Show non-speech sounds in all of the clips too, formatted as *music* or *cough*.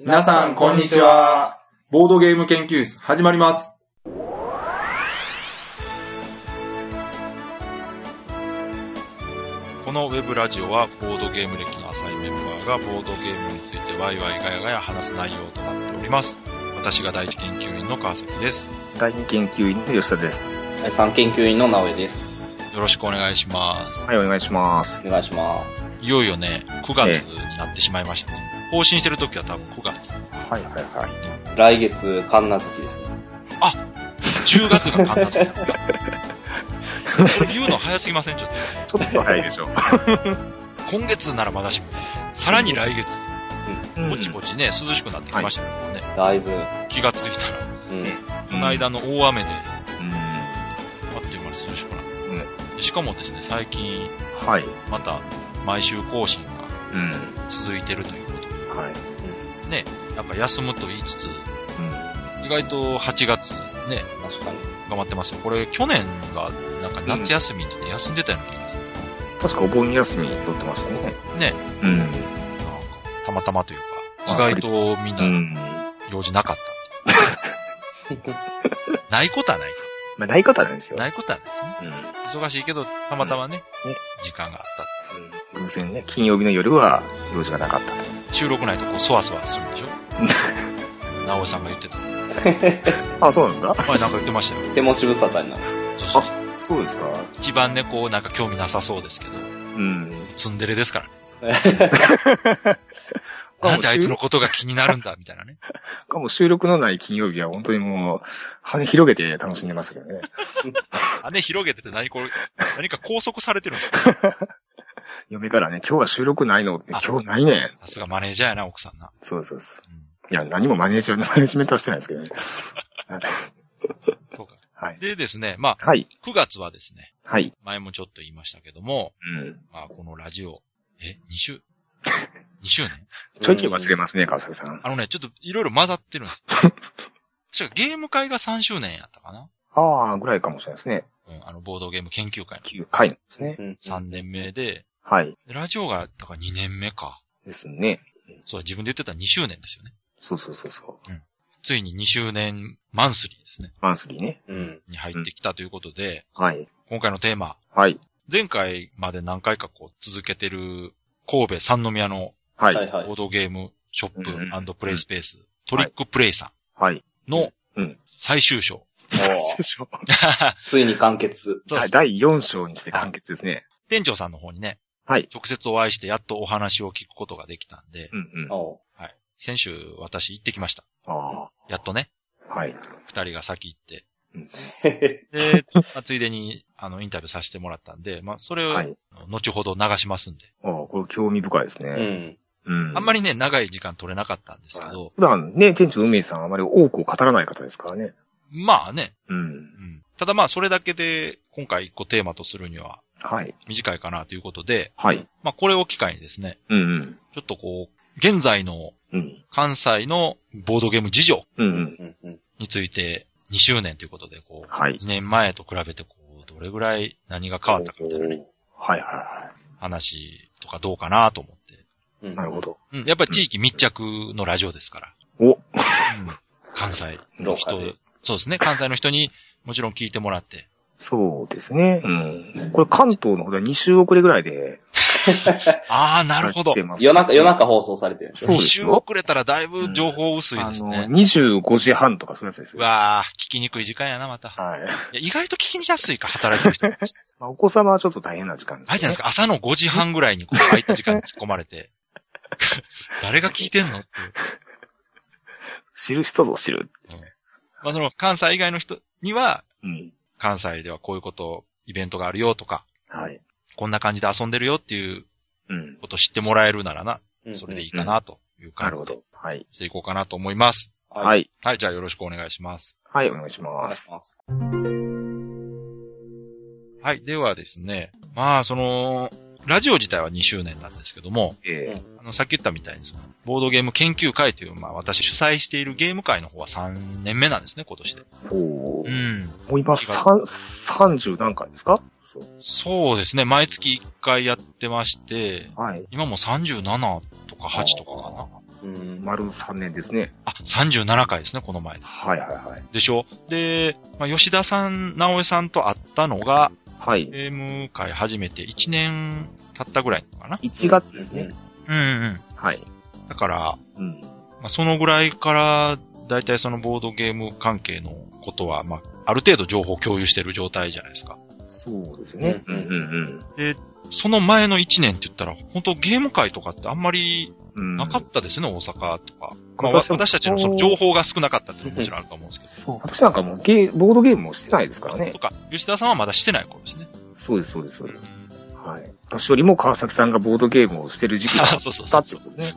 皆さん、こんにちは。ボードゲーム研究室、始まります。このウェブラジオはボードゲーム歴の浅いメンバーがボードゲームについてワイワイガヤガヤ話す内容となっております。私が第一研究員の川崎です。第二研究員の吉田です。第3研究員の直江です。よろしくお願いします。はい、お願いします。お願いします。いよいよね、9月になってしまいましたね。更新してる時は多分9月。はいはいはい。来月、神奈月ですね。10月が神奈月。それ言うの早すぎません？ちょっと。ちょっと早いでしょう。今月ならまだしも。さらに来月、うんぼちぼちね、涼しくなってきましたけどね。だいぶ、気がついたら、うん。この間の大雨で、うん。あっという間に涼しくなって。しかもですね、最近、はい。また、毎週更新がうん。続いてるというこはい。ね、なんか休むと言いつつ、うん。意外と8月ね、確かに。頑張ってますよ。これ去年がなんか夏休みって言って休んでたような気がする。確かお盆休み取ってましたね。ね、うん。なんかたまたまというか、あ意外とみんう。なん用事なかった。*laughs* ないことはない。まあ、ない方なんですよ。ないことはないですね。うん。忙しいけど、たまたまね、ね時間があった。うん偶然ね、金曜日の夜は用事がなかったと。収録ないとこう、そわそわするんでしょ？直江さんが言ってた。*laughs* あ、そうなんですか？前なんか言ってましたよ。手持ち無沙汰になる。そうそうそうそうですか一番ね、こう、なんか興味なさそうですけど、うん。ツンデレですからね。あ *laughs* なんであいつのことが気になるんだ、みたいなね。かも収録のない金曜日は本当にもう、羽広げて楽しんでましたけどね。羽広げてて何これ、何か拘束されてるんですか？*laughs* 嫁からね、今日は収録ないの？って、あ今日ないね。さすがマネージャーやな、奥さんな。そうそうそう。うんいや、何もマネージャー、マネージメントはしてないですけどね。は *laughs* いそうか。はい。でですね、まあ、はい。9月はですね、はい。前もちょっと言いましたけども、うん。まあ、このラジオ、え、2週 ?2 周年ちょいちょい忘れますね、川崎さん。あのね、ちょっといろいろ混ざってるんですよ。*laughs* 確かゲーム会が3周年やったかな？ああ、ぐらいかもしれないですね。うん、あの、ボードゲーム研究会9回ですね。うんの3年目で、はい。ラジオが、だから2年目か。ですね。そう、自分で言ってた2周年ですよね。そうそうそうそう。ついに2周年マンスリーですね。マンスリーね。うん。に入ってきたということで、はい。今回のテーマ、はい。前回まで何回かこう続けてる神戸三宮のはい。ボードゲームショッうんププレイスペース、トリックプレイさはい。んのうん最終章。おー *laughs* ついに完結。そうです第4章にして完結ですね。店長さんの方にね、はい。直接お会いしてやっとお話を聞くことができたんで、うんうん。おはい。先週私行ってきました。あやっとね、あ。はい。二人が先行って。うんー。で、まあついでに、あの、インタビューさせてもらったんで、まあ、それを、はい後ほど流しますんで。ああ、これ興味深いですうね。ん。うん。あんまりね、長い時間取れなかったんですけど、普段ね、店長梅さんはあまり多くを語らない方ですからね。まあね、うん。うん。ただまあ、それだけで、今回一個テーマとするにははい。短いかなということで、はい。まあ、これを機会にですね、うんうん。ちょっとこう、現在のうん。関西のボードゲーム事情うんうん。について2周年ということで、こう、はい。2年前と比べてこう、どれぐらい何が変わったかみたいなね、はいはいは話とかどうかなと思って。うんい。なるほ。ど。うん、やっぱり地域密着のラジオですから。おうん、関西の人そうですね、関西の人にもちろん聞いてもらって。そうですね。うん。これ関東の方では2週遅れぐらいで。*laughs* ああ、なるほど夜中、夜中放送されてるんですそう2週遅れたらだいぶ情報薄いですね。25時半とかそういうやつですうよ。わあ、聞きにくい時間やな、また。はい。いや意外と聞きにやすいか、働いてる人。*laughs* まあ、お子様はちょっと大変な時間です、ね。あれじゃないですか、朝の5時半ぐらいにこう空いた時間に突っ込まれて。*laughs* 誰が聞いてんのって。知る人ぞ知る。まあその関西以外の人には、うん。関西ではこういうこと、イベントがあるよとか、はい。こんな感じで遊んでるよっていううん。ことを知ってもらえるならな、うんそれでいいかなというな感じでるほど。はい。していこうかなと思います。は。はいい。はい、じゃあよろしくお願いします。はい、お願。いします。はい、ではですね、まあその、ラジオ自体は2周年なんですけども、えあの、さっき言ったみたいに、その、ボードゲーム研究会という、まあ私主催しているゲーム会の方は3年目なんですね、今年で。ー、ほう。うん。もう今、三30何回ですか？そう。そうですね、毎月1回やってまして、はい。今もう37とか8とかかな。うん。丸3年ですね。あ、37回ですね、この前で。はいはいはい。でしょ？で、まあ、吉田さん、直江さんと会ったのが、はい。ゲーム会始めて1年経ったぐらいかな？1月ですね。うんうん。はい。だから、うん。まあ、そのぐらいから、だいたいそのボードゲーム関係のことは、まあ、ある程度情報を共有してる状態じゃないですか。そうですね。うんうんで、その前の1年って言ったら、本当ゲーム会とかってあんまりうん。なかったですよね、大阪とか。まあ、私たちのその情報が少なかったっていうのももちろんあると思うんですけど。そう。私なんかもうゲー、ボードゲームもしてないですからねと。か、吉田さんはまだしてない頃ですね。そうです、そうです、そうです。はい。私よりも川崎さんがボードゲームをしてる時期があっそうそうたそうってことね。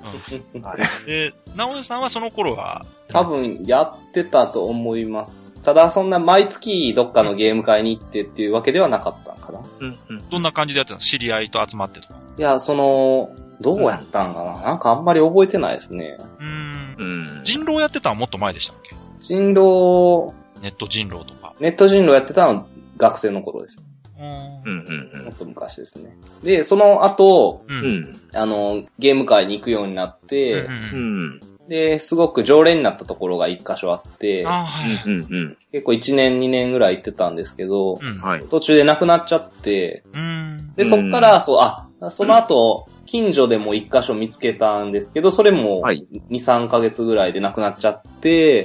はい。で、直江さんはその頃は、多分やってたと思います。ただそんな毎月どっかのゲーム会に行ってっていうわけではなかったんかな。うん、うん。どんな感じでやってたの？知り合いと集まってとか。いや、その、どうやったんかな？なんかあんまり覚えてないですね。うーん。うん。人狼やってたのはもっと前でしたっけ？人狼、ネット人狼とか。ネット人狼やってたのは学生の頃です。うーんうん、うん、もっと昔ですね。で、その後、う。うん。うんん。あの、ゲーム会に行くようになって、うんうんううんん。で、すごく常連になったところが一箇所あって、あーはい。うん、うん。結構1年2年ぐらい行ってたんですけど、うん。はい。途中で亡くなっちゃって、うん。で、うんそっから、そう、あ、その後、近所でも一箇所見つけたんですけど、それもはい2、3ヶ月ぐらいで亡くなっちゃって。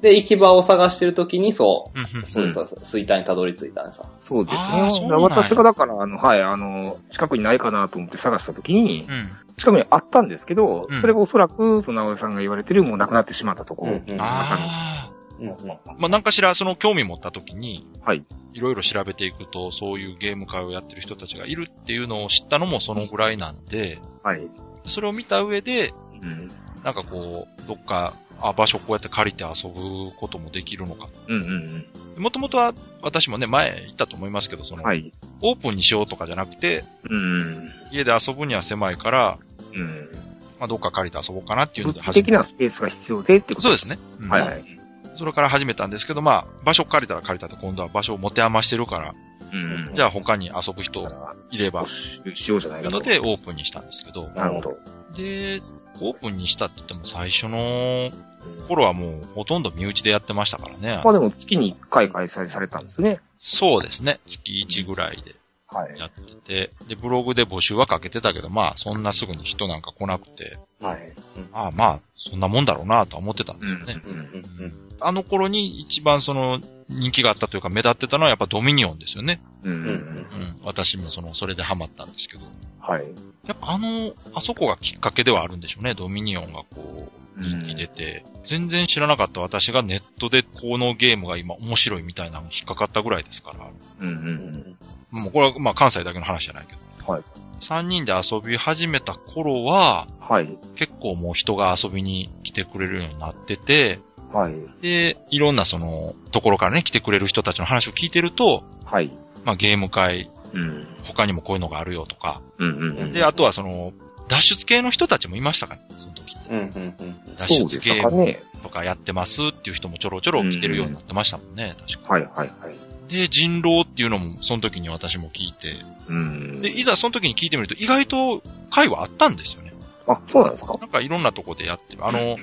で、行き場を探してる時に、そう、そうです、そうです、衰退にたどり着いたんですよ。そうですね。私がだから、あの、はい、あの、近くにないかなと思って探したときにう、ん。近くにあったんですけどうん、それがおそらく、その直江さんが言われてる、もう亡くなってしまったところ。うんうんあったんですあうんうんあ。まあ、なんかしら、その興味持った時に、はい。いろいろ調べていくと、そういうゲーム会をやってる人たちがいるっていうのを知ったのもそのぐらいなんで、はい。それを見た上で、うん。なんかこう、どっか、あ、場所こうやって借りて遊ぶこともできるのか。うんうんもともとは、私もね、前言ったと思いますけど、その、うん。はい。オープンにしようとかじゃなくて、うん。家で遊ぶには狭いから、うん。まあ、どっか借りて遊ぼうかなっていうの物理で始め的なスペースが必要でってことそうですね。うんはいはい。それから始めたんですけど、まあ、場所借りたら借りたって今度は場所を持て余してるから、うん。じゃあ他に遊ぶ人いれば、しようじゃないかと。のでオープンにしたんですけど、なるほど。で、オープンにしたって言っても最初の頃はもうほとんど身内でやってましたからね。まあでも月に1回開催されたんですね。そうですね。月1ぐらいではい。やってて、で、ブログで募集はかけてたけど、まあ、そんなすぐに人なんか来なくて、はい。ああ、まあ、そんなもんだろうなとは思ってたんですよね。うんうんうんあの頃に一番その人気があったというか目立ってたのはやっぱドミニオンですよね。うん。ううんん。うん。私もその、それでハマったんですけど。はい。やっぱあの、あそこがきっかけではあるんでしょうね。ドミニオンがこう、人気出て。全然知らなかった私がネットでこのゲームが今面白いみたいなのに引っかかったぐらいですから。うんううんんもうこれはまあ関西だけの話じゃないけど。はい。3人で遊び始めた頃は、はい。結構もう人が遊びに来てくれるようになってて、はい。で、いろんなその、ところからね、来てくれる人たちの話を聞いてると、はい。まあゲーム会、うん。他にもこういうのがあるよとか、うんうんうん。で、あとはその、脱出系の人たちもいましたから、その時って。うんうんうん脱出ゲームしたかね。とかやってますっていう人もちょろちょろ来てるようになってましたもんね、確か。はいはいはい。で、人狼っていうのも、その時に私も聞いて、うん。で、いざその時に聞いてみると、意外と会はあったんですよね。あ、そうなんですか？なんかいろんなとこでやってる。あの、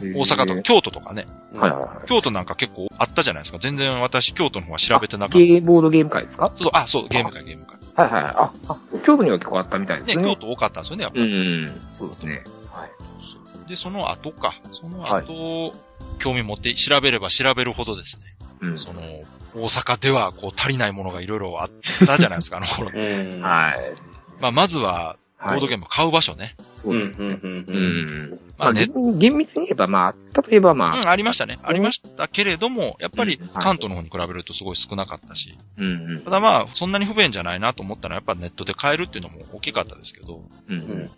大大阪とか京都とかね。うん。はいはいはい。京都なんか結構あったじゃないですか。全然私、京都の方は調べてなかった。ゲーボードゲーム会ですか？そうあ、そう、ゲーム会、ゲーム会。はいはいはい。あ、あ、京都には結構あったみたいでね、すね。京都多かったんですよね、やっぱうり。ん。そうですね。はい。で、その後か。その後、興味持って調べれば調べるほどですね。うん。その、大阪ではこう足りないものがいろいろあったじゃないですか、あの頃。うん。はい。まあ、まずは、ボはい。ードゲームを買う場所ね。うんうそうですね。んうんううん。ん。まあ、まあね厳厳密に言えば、まあ、例えばまあ、うん、ありましたね。ありましたけれども、やっぱり関東の方に比べるとすごい少なかったし。うんうんただまあ、そんなに不便じゃないなと思ったのはやっぱネットで買えるっていうのも大きかったですけど、うん。ううんん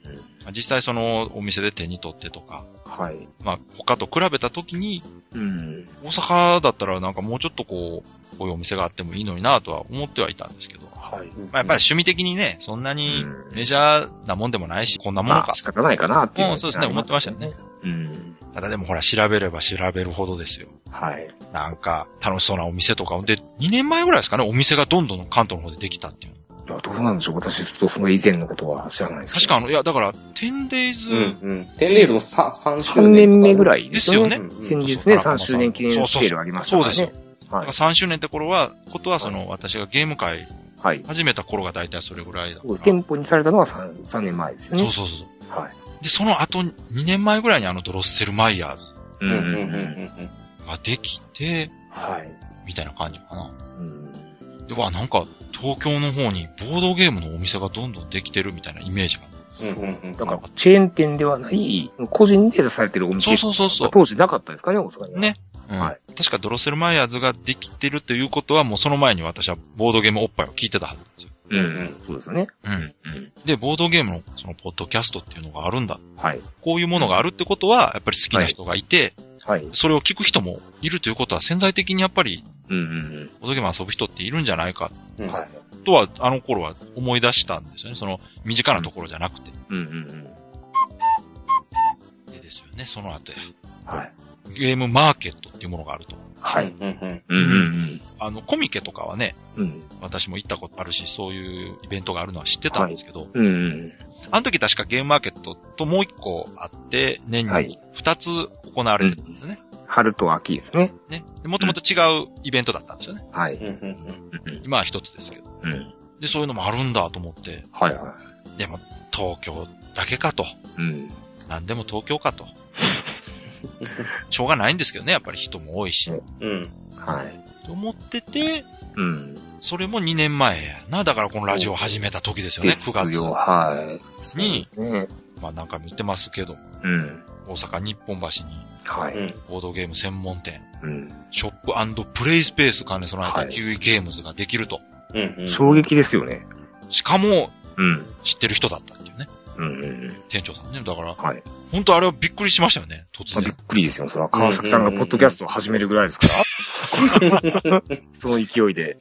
実際そのお店で手に取ってとか、はい。まあ他と比べた時に、うん。大阪だったらなんかもうちょっとこう、こういうお店があってもいいのになとは思ってはいたんですけど、はい。うん。まあやっぱり趣味的にね、そんなにうんメジャーなもんでもないし、こんなものかまあ、。仕方ないかなっていう。うんそうですね思ってましたよね。うん。ただでもほら調べれば調べるほどですよ。はい。なんか楽しそうなお店とか。で、2年前ぐらいですかね、お店がどんどん関東の方でできたっていう。いや、どうなんでしょう私、ちょっとその以前のことは知らないですけど。確かあの、いや、だから、10days、うんうん。テンデイズも 3, 3周3年。年目ぐらい。いですよね。先日ね、そう3周年記念セールありましたね。そうですよ。だはいから。3周年って頃は、ことはその、私がゲーム界はい。始めた頃が大体それぐらいだから。そうです。店舗にされたのは 3, 3年前ですよね。そうそうそう。はい。で、その後、2年前ぐらいにあのドロッセルマイヤーズうんうんうんうんができて、はい。みたいな感じかな。うんで、わ、なんか、東京の方にボードゲームのお店がどんどんできてるみたいなイメージが。うんうんうん。だから、チェーン店ではない、個人で出されてるお店そうそうそうそう。当時なかったですかね、大阪には。ね。うんはい確かドロッセルマイヤーズができてるということは、もうその前に私はボードゲームおっぱいを聞いてたはずなんですよ。うんうん。そうですよね。うん。うん。で、ボードゲームのそのポッドキャストっていうのがあるんだ。はい。こういうものがあるってことは、やっぱり好きな人がいて、はい。それを聞く人もいるということは潜在的にやっぱり、うんうんボードゲーム遊ぶ人っているんじゃないかうん。はい。とは、あの頃は思い出したんですよね。その、身近なところじゃなくて。うんうんうん。でですよね、その後や。はい。ゲームマーケットっていうものがあると。はい。うんうんうんうんあの、コミケとかはね、うん。うん。私も行ったことあるし、そういうイベントがあるのは知ってたんですけど、うんうん。あの時確かゲームマーケットともう一個あって、年はいに二つ行われてたんですね。春と秋ですね。ね。もともと違うイベントだったんですよね。はい。うんうんうん。うん今は一つですけど。うん。で、そういうのもあるんだと思って、はいはでも東京だけかと。い。うん。何でも東京かと。*laughs* しょうがないんですけどね、やっぱり人も多いし。うん。はい。と思ってて、うん。それも2年前やな。だからこのラジオを始めた時ですよね、です9月。よ。はい。にね。まあ何回も言ってますけど、うん。大阪日本橋にはい。うん。ボードゲーム専門店、うん。ショッププレイスペース兼ね備えたはいキウイゲームズができると。うんうん。衝撃ですよね。しかも、うん。知ってる人だったっていうね。うんうんうん。店長さんね。だから、はい。本当あれはびっくりしましたよね。突まあ、びっ然。くりですよ。それは川崎さんがポッドキャストを始めるぐらいですから。*laughs* その勢いで。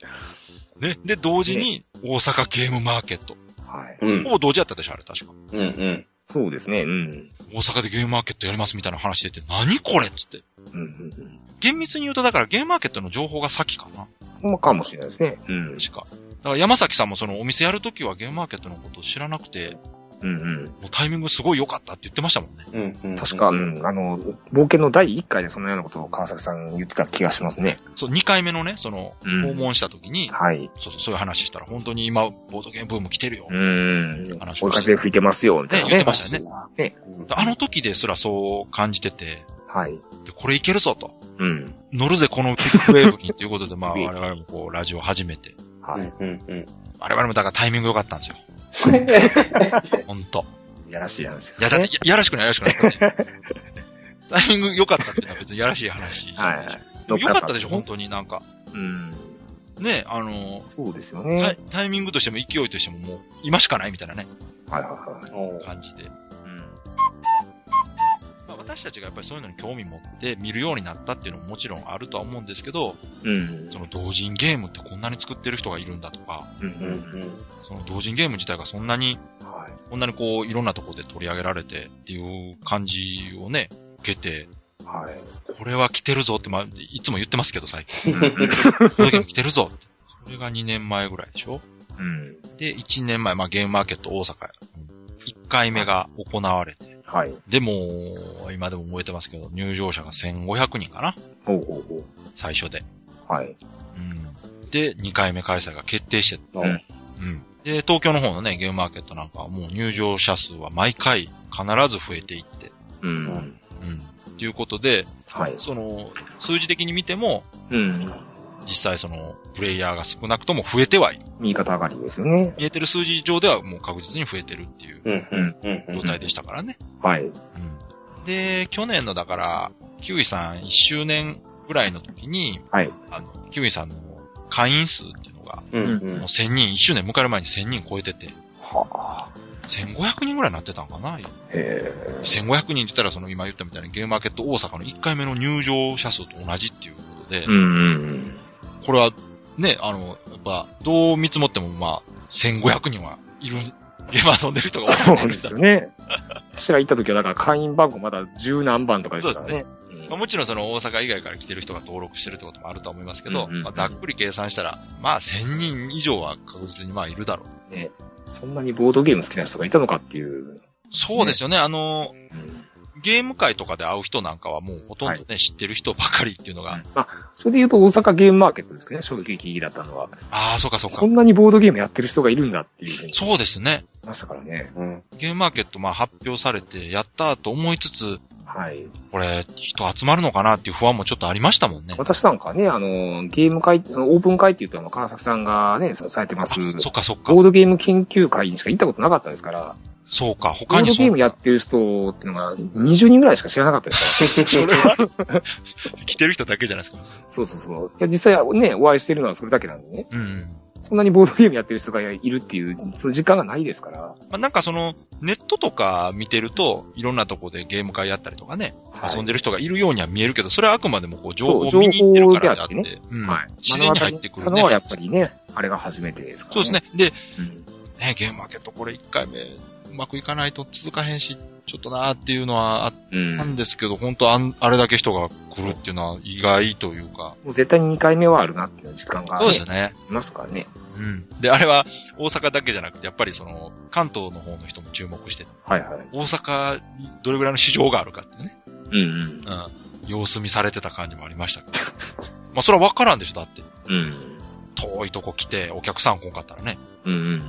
ね。で、同時に大阪ゲームマーケット。はい。うんほ。ぼ同時やったでしょ、あれ確か。うんうん。そうですね。うん。大阪でゲームマーケットやりますみたいな話してて、何これっつって。うんうん厳密に言うと、だからゲームマーケットの情報が先かな。うん。まあ、かもしれないですね。うん。確か。だから山崎さんもそのお店やるときはゲームマーケットのことを知らなくて、うんうん。もうタイミングすごい良かったって言ってましたもんね。うんうん。確か、うん。あの、冒険の第1回でそのようなことを川崎さん言ってた気がしますね。そう、2回目のね、その、うん訪問したときに、はい。そうそうそういう話したら、本当に今、ボードゲームブーム来てるよ。うん。話をして風吹いてますよ、みたいなねね言って。ましたねねあの時ですらそう感じてて、はい。でこれいけるぞと。うん。乗るぜ、このビッグウェーブにということで、まあ、我々もこう、ラジオ始めて。はい。うんうんうん。我々もだからタイミング良かったんですよ。ほんと。いやらしい話ですいや、だね。って、ややらしくない、やらしくない。タイミング良かったっていうのは別にやらしい話じゃはいないでしょ。でも良かったでしょ、本当になんか。うん。ね、あの、そうですよタねイ。タイミングとしても勢いとしてももう、今しかないみたいなね、はいはいはい。感じで。私たちがやっぱりそういうのに興味持って見るようになったっていうのももちろんあるとは思うんですけど、うん。その同人ゲームってこんなに作ってる人がいるんだとか、うんううんんその同人ゲーム自体がそんなに、はい。こんなにこう、いろんなところで取り上げられてっていう感じをね、受けて、はい。これは来てるぞって、まあ、いつも言ってますけど、最近。うんボードゲーム来てるぞって。それが2年前ぐらいでしょ？うん。で、1年前、まあ、ゲームマーケット大阪、1回目が行われて、はい。でも、今でも覚えてますけど、入場者が1500人かなほうほうほ最初で。う。はい。うん。で、2回目開催が決定して、うんうん。で、東京の方のね、ゲームマーケットなんかはもう入場者数は毎回必ず増えていって、うん。うん。ということで、はい。その、数字的に見ても、うん。実際その、プレイヤーが少なくとも増えてはいる。右肩上がりですよね。見えてる数字上ではもう確実に増えてるっていう。状態でしたからね。はい。うん。で、去年のだから、キウイさん1周年ぐらいの時に、はい。あの、キウイさんの会員数っていうのが、うんう。もうん1000人、1周年迎える前に1000人超えてて、はあ。1500人ぐらいになってたんかなへえ。1500人って言ったら、その今言ったみたいにゲームマーケット大阪の1回目の入場者数と同じっていうことで、うんうんこれはね、あの、やっぱ、どう見積もってもまあ、1500人はいる、ゲーム遊んでる人が多いそうですよね。私ら行った時は、だから会員番号まだ十何番とかですからね。うんうんまあ、もちろんその大阪以外から来てる人が登録してるってこともあるとは思いますけど、うんうんうんまあ、ざっくり計算したら、まあ1000人以上は確実にまあいるだろう。ね。そんなにボードゲーム好きな人がいたのかっていう。そうですよね。あの、うんゲーム界とかで会う人なんかはもうほとんどね、知ってる人ばかりっていうのが、まあ、それで言うと大阪ゲームマーケットですけどね、衝撃的だったのは。ああ、そうかそうかこ。んなにボードゲームやってる人がいるんだっていうふうそうですね。ましたからね。うん。ゲームマーケットまあ発表されて、やったーと思いつつ、はい。これ、人集まるのかなっていう不安もちょっとありましたもんね。私なんかね、あの、ゲーム会、オープン会って言うと、あの、川崎さんがね、されてます、あそっかそっかボ。ードゲーム研究会にしか行ったことなかったですから、そうか。ボードゲームやってる人っていうのが20人ぐらいしか知らなかったですから。*laughs* それは、*laughs* 来てる人だけじゃないですか？そうそうそう。いや、実際ね、お会いしてるのはそれだけなんでね。うん。そんなにボードゲームやってる人がいるっていう、その時間がないですから。まあ、なんかその、ネットとか見てると、いろんなとこでゲーム会やったりとかね、はい遊んでる人がいるようには見えるけど、それはあくまでもこう情報を見に行ってるからであって、情報でうんはい。自然に入ってくるね。目のはやっぱりね、あれが初めてですから、そうですね。。で、うん。ね、ゲームマーケットこれ1回目、うまくいかないと続かへんし、ちょっとなーっていうのはあっうん。たもんですけど、本当あんあれだけ人が来るっていうのは意外というか、う絶対に2回目はあるなっていう時間が、ね、そうですよね。いますからね。うん。で、あれは大阪だけじゃなくて、やっぱりその、関東の方の人も注目して、はいはい。大阪にどれぐらいの市場があるかってね、うんうん。うん。様子見されてた感じもありましたけど。*laughs* まあ、それはわからんでしょ、だって。うん。遠いとこ来て、お客さん来んかったらね、うんうん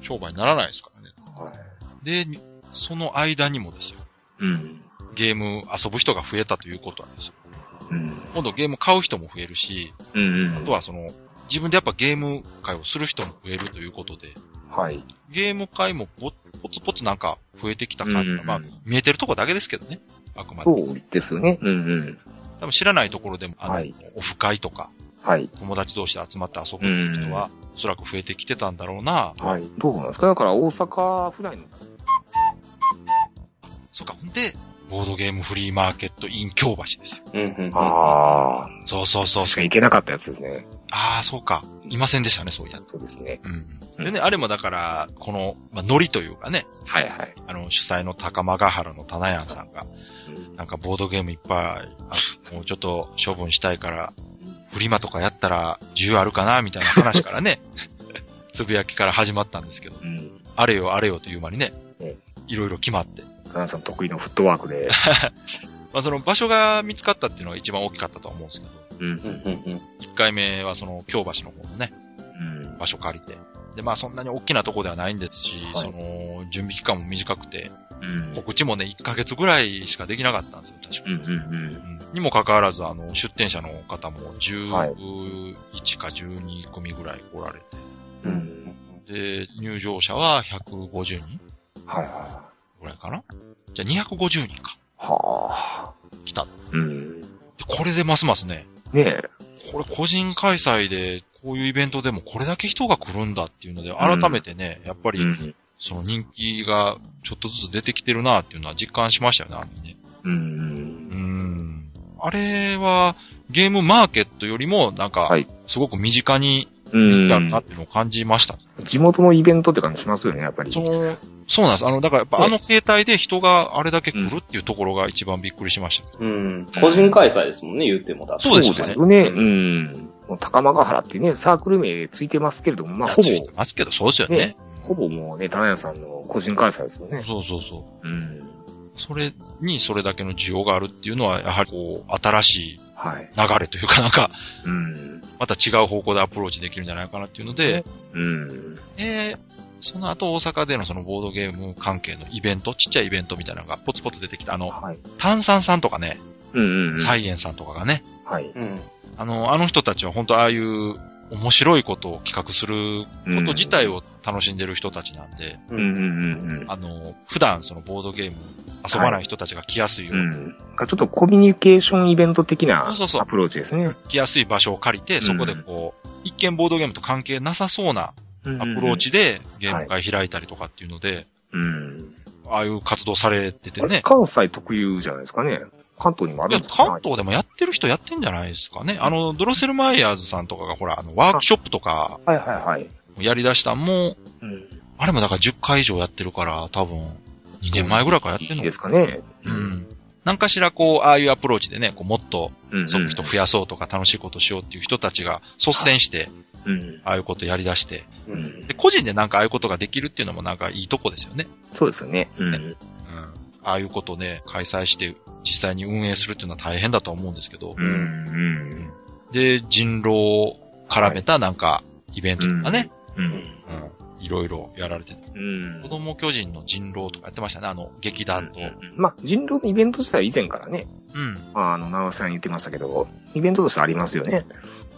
商売にならないですからね。うん。はい。で、その間にもですよ、うん。ゲーム遊ぶ人が増えたということなんですよ。うん。今度ゲーム買う人も増えるし、うんうん。あとはその、自分でやっぱゲーム会をする人も増えるということで、はい。ゲーム会もポポツポツなんか増えてきた感じが、うんまあ、見えてるとこだけですけどね。あくまで。そうですよね。うんうん。多分知らないところでも、あの、はいオフ会とか、はい。友達同士で集まって遊ぶっていう人は、おそらく増えてきてたんだろうな。はい。どうなんですか？だから大阪府内の。そうか。ほんで、ボードゲームフリーマーケット in 京橋ですよ。うんうんうん。ああ。そうそうそう確かそう。に行けなかったやつですね。ああ、そうか。いませんでしたね、そういや。そうですね。うん。でね、あれもだから、この、まあ、ノリというかね、はいはい。あの、主催の高間ヶ原の棚屋さんが、なんかボードゲームいっぱい、あもうちょっと処分したいから、フリマとかやったら需要あるかなみたいな話からね、*laughs* つぶやきから始まったんですけど、うん。あれよあれよという間にねえ、いろいろ決まって。カナさん得意のフットワークで。*laughs* まあその場所が見つかったっていうのが一番大きかったと思うんですけど、うん。うんうんうん。1回目はその京橋の方のね、うん。場所借りて。で、まあそんなに大きなとこではないんですし、はいその、準備期間も短くて、うん。告知もね、1ヶ月ぐらいしかできなかったんですよ、確かうんうんうんにもかかわらず、あの、出店者の方もはい11か12組ぐらい来られて、うん。うん。で、入場者は150人はいはぐらいかなじゃあ250人か。い。はあ。来た。でうん。これでますますね、ねえ。これ個人開催で、こういうイベントでもこれだけ人が来るんだっていうので、改めてね、やっぱり、うん。その人気がちょっとずつ出てきてるなっていうのは実感しましたよね、あのね。うん。うーん。あれは、ゲームマーケットよりも、なんかはい、すごく身近にうん。なっていうのを感じました。地元のイベントって感じしますよね、やっぱり。その、そうなんです。あの、だからやっぱねあの形態で人があれだけ来るっていうところが一番びっくりしました。うん。個人開催ですもんね、言ってもだ。そうですよね。うん。高間ヶ原ってね、サークル名ついてますけれども、まあ、ほついてますけど、そうですよね。ねぼ、ほぼもうね、棚屋さんの個人開催ですよね。そうそうそう。うん。それにそれだけの需要があるっていうのは、やはりこう、新しいはい。流れというかなんか、うん。また違う方向でアプローチできるんじゃないかなっていうので、うん。で、その後大阪でのそのボードゲーム関係のイベント、ちっちゃいイベントみたいなのがポツポツ出てきた。あの、はい。炭酸さんとかね、うんうんうん。サイエンさんとかがね、はい。うん。あの、あの人たちは本当ああいう面白いことを企画すること自体を楽しんでる人たちなんで、うんうんうんうん。あの、普段そのボードゲーム遊ばない人たちが来やすいように、うん。ちょっとコミュニケーションイベント的なそうそうそうアプローチですね。来やすい場所を借りて、そこでこう、一見ボードゲームと関係なさそうなアアプロー。チでゲーム会開いたりとかっていうので、うん。ああいう活動されててね。関西特有じゃないですかね。関東にもあるんですか関東でもやってる人やってんじゃないですかね。あの、ドロセルマイヤーズさんとかがほら、あの、ワークショップとかはいはいはい。やり出したんも、うん。あれもだから10回以上やってるから、多分、2年前ぐらいからやってんのいいですかね。うん。何かしらこう、ああいうアプローチでね、こうもっとその人増やそうとか楽しいことしようっていう人たちが率先して、うん。ああいうことやり出して、う。うんんで、個人でなんかああいうことができるっていうのもなんかいいとこですよね。そうですよね。うん。うん。ああいうことね、開催して実際に運営するっていうのは大変だとは思うんですけど、うん。うん。で、人狼を絡めたなんか、イベントとかね、うん。うん。いろいろやられてて、うん子供巨人の人狼とかやってましたね、あの、劇団と。まあ、人狼のイベント自体は以前からね、うん。まあ、あの、長尾さん言ってましたけど、イベントとしてありますよね。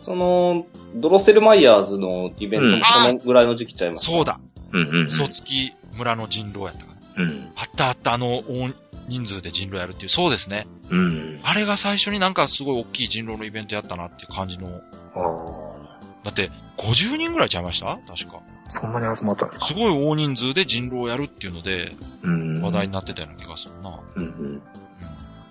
その、ドロッセルマイヤーズのイベントもそのぐらいの時期ちゃいますか？そうだ。うんうん嘘つき村の人狼やったかな。うん。あったあった、あの、大人数で人狼やるっていう、そうですね。うん。あれが最初になんかすごい大きい人狼のイベントやったなっていう感じの。ああ。だって、50人ぐらいちゃいました？確か。そんなに集まったんですか？すごい大人数で人狼をやるっていうので、うん。話題になってたような気がするな。うんうん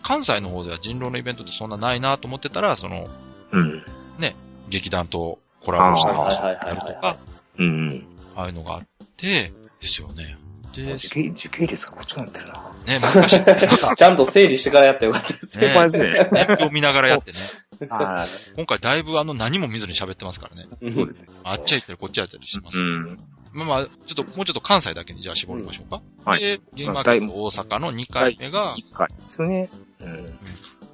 関西の方では人狼のイベントってそんなないなと思ってたら、その、うん。うん。劇団とコラボしたりとか、うん。ああいうのがあって、ですよね。で、時系時系列がこっちになってるな。ね、昔、ね、ちゃんと整理してからやってよかったですね。ね。ながらやってね。*laughs* は今回だいぶあの何も見ずに喋ってますからね。い。そうですね。あっちゃ行ったりこっちゃ行ったりしてます。うん。まあまあ、ちょっと、もうちょっと関西だけにじゃあ絞りましょうか。はいで、ゲームマーケット大阪の2回目が、一回ですよね。うん。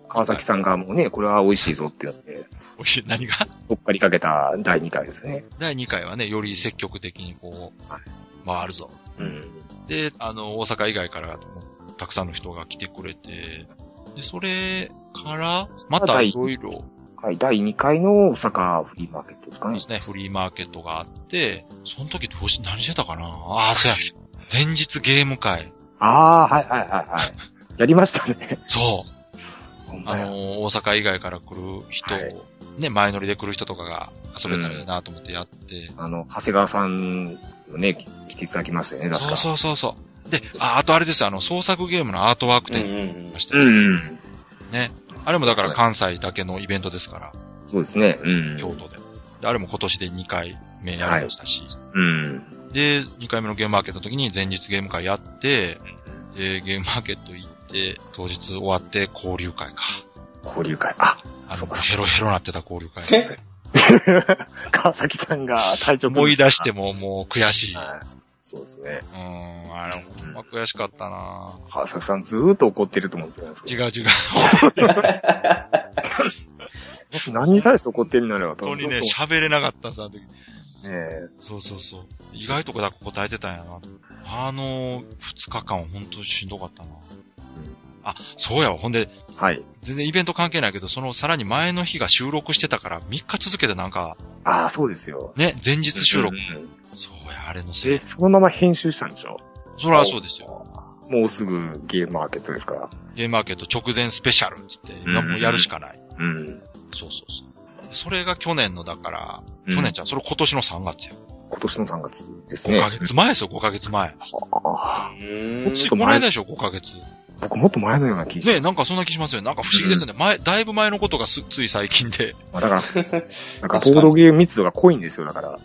川崎さんがもうね、これは美味しいぞっていうので、美味しい、何が？どっかりかけた第2回ですよね。第2回はね、より積極的にこはう、回るぞ。うん。で、あの、大阪以外からもたくさんの人が来てくれて、で、それから、またいろいろはい、第2回の大阪フリーマーケットですかねで。すね、フリーマーケットがあって、その時どうし、何してたかな？ああ、そうや。前日ゲーム会。ああー、はいはいはいはい。やりましたね。そう。あのー、大阪以外から来る人を、はいね、前乗りで来る人とかが遊べたらいいなと思ってやって。あの、長谷川さんのね、き来ていただきましたよね、確か。そうそうそうそう。で、あ、あとあれですよ、あの、創作ゲームのアートワークうんう展にん来ましたよ、うん。ね。あれもだから関西だけのイベントですから、そうですね。うん。京都で。であれも今年で2回目やりましたし。うん。で、2回目のゲームマーケットの時に前日ゲーム会やって、で、ゲームマーケット行って、当日終わって交流会か。交流会。あ、あの、そうかヘロヘロなってた交流会。*laughs* 川崎さんが体調思い出してももう悔しい。はい。そうですね。うーん、あれ、ほんま悔しかったな川崎さんずーっと怒ってると思ってたんですけど。違う違う。*laughs* *laughs* 何に対して怒ってるんだろう本当にね、喋れなかったんです、あの時。とねそうそうそう。意外とこだ答えてたんやな。あの、二日間は本当にしんどかったな。あ、そうやわ。ほんで、はい。全然イベント関係ないけど、そのさらに前の日が収録してたから、3日続けてなんか、ああ、そうですよ。ね、前日収録う。んそうや、あれのせで、い。そのまま編集したんでしょ？それはそうですよ。もうすぐゲームマーケットですから。ゲームマーケット直前スペシャルっつって、うんもうやるしかない。うん。そうそうそう。それが去年の、だから、うん去年じゃん、それ今年の3月よ。今年の3月です5ね。ヶ月前ですよ、5ヶ月前。あうーんこっち、この間でしょ、5ヶ月。ー僕もっと前のような気がしねなんかそんな気しますよね。なんか不思議ですよね。前、だいぶ前のことがすつい最近で。まあだから、*laughs* なんかボードゲーム密度が濃いんですよ、だから。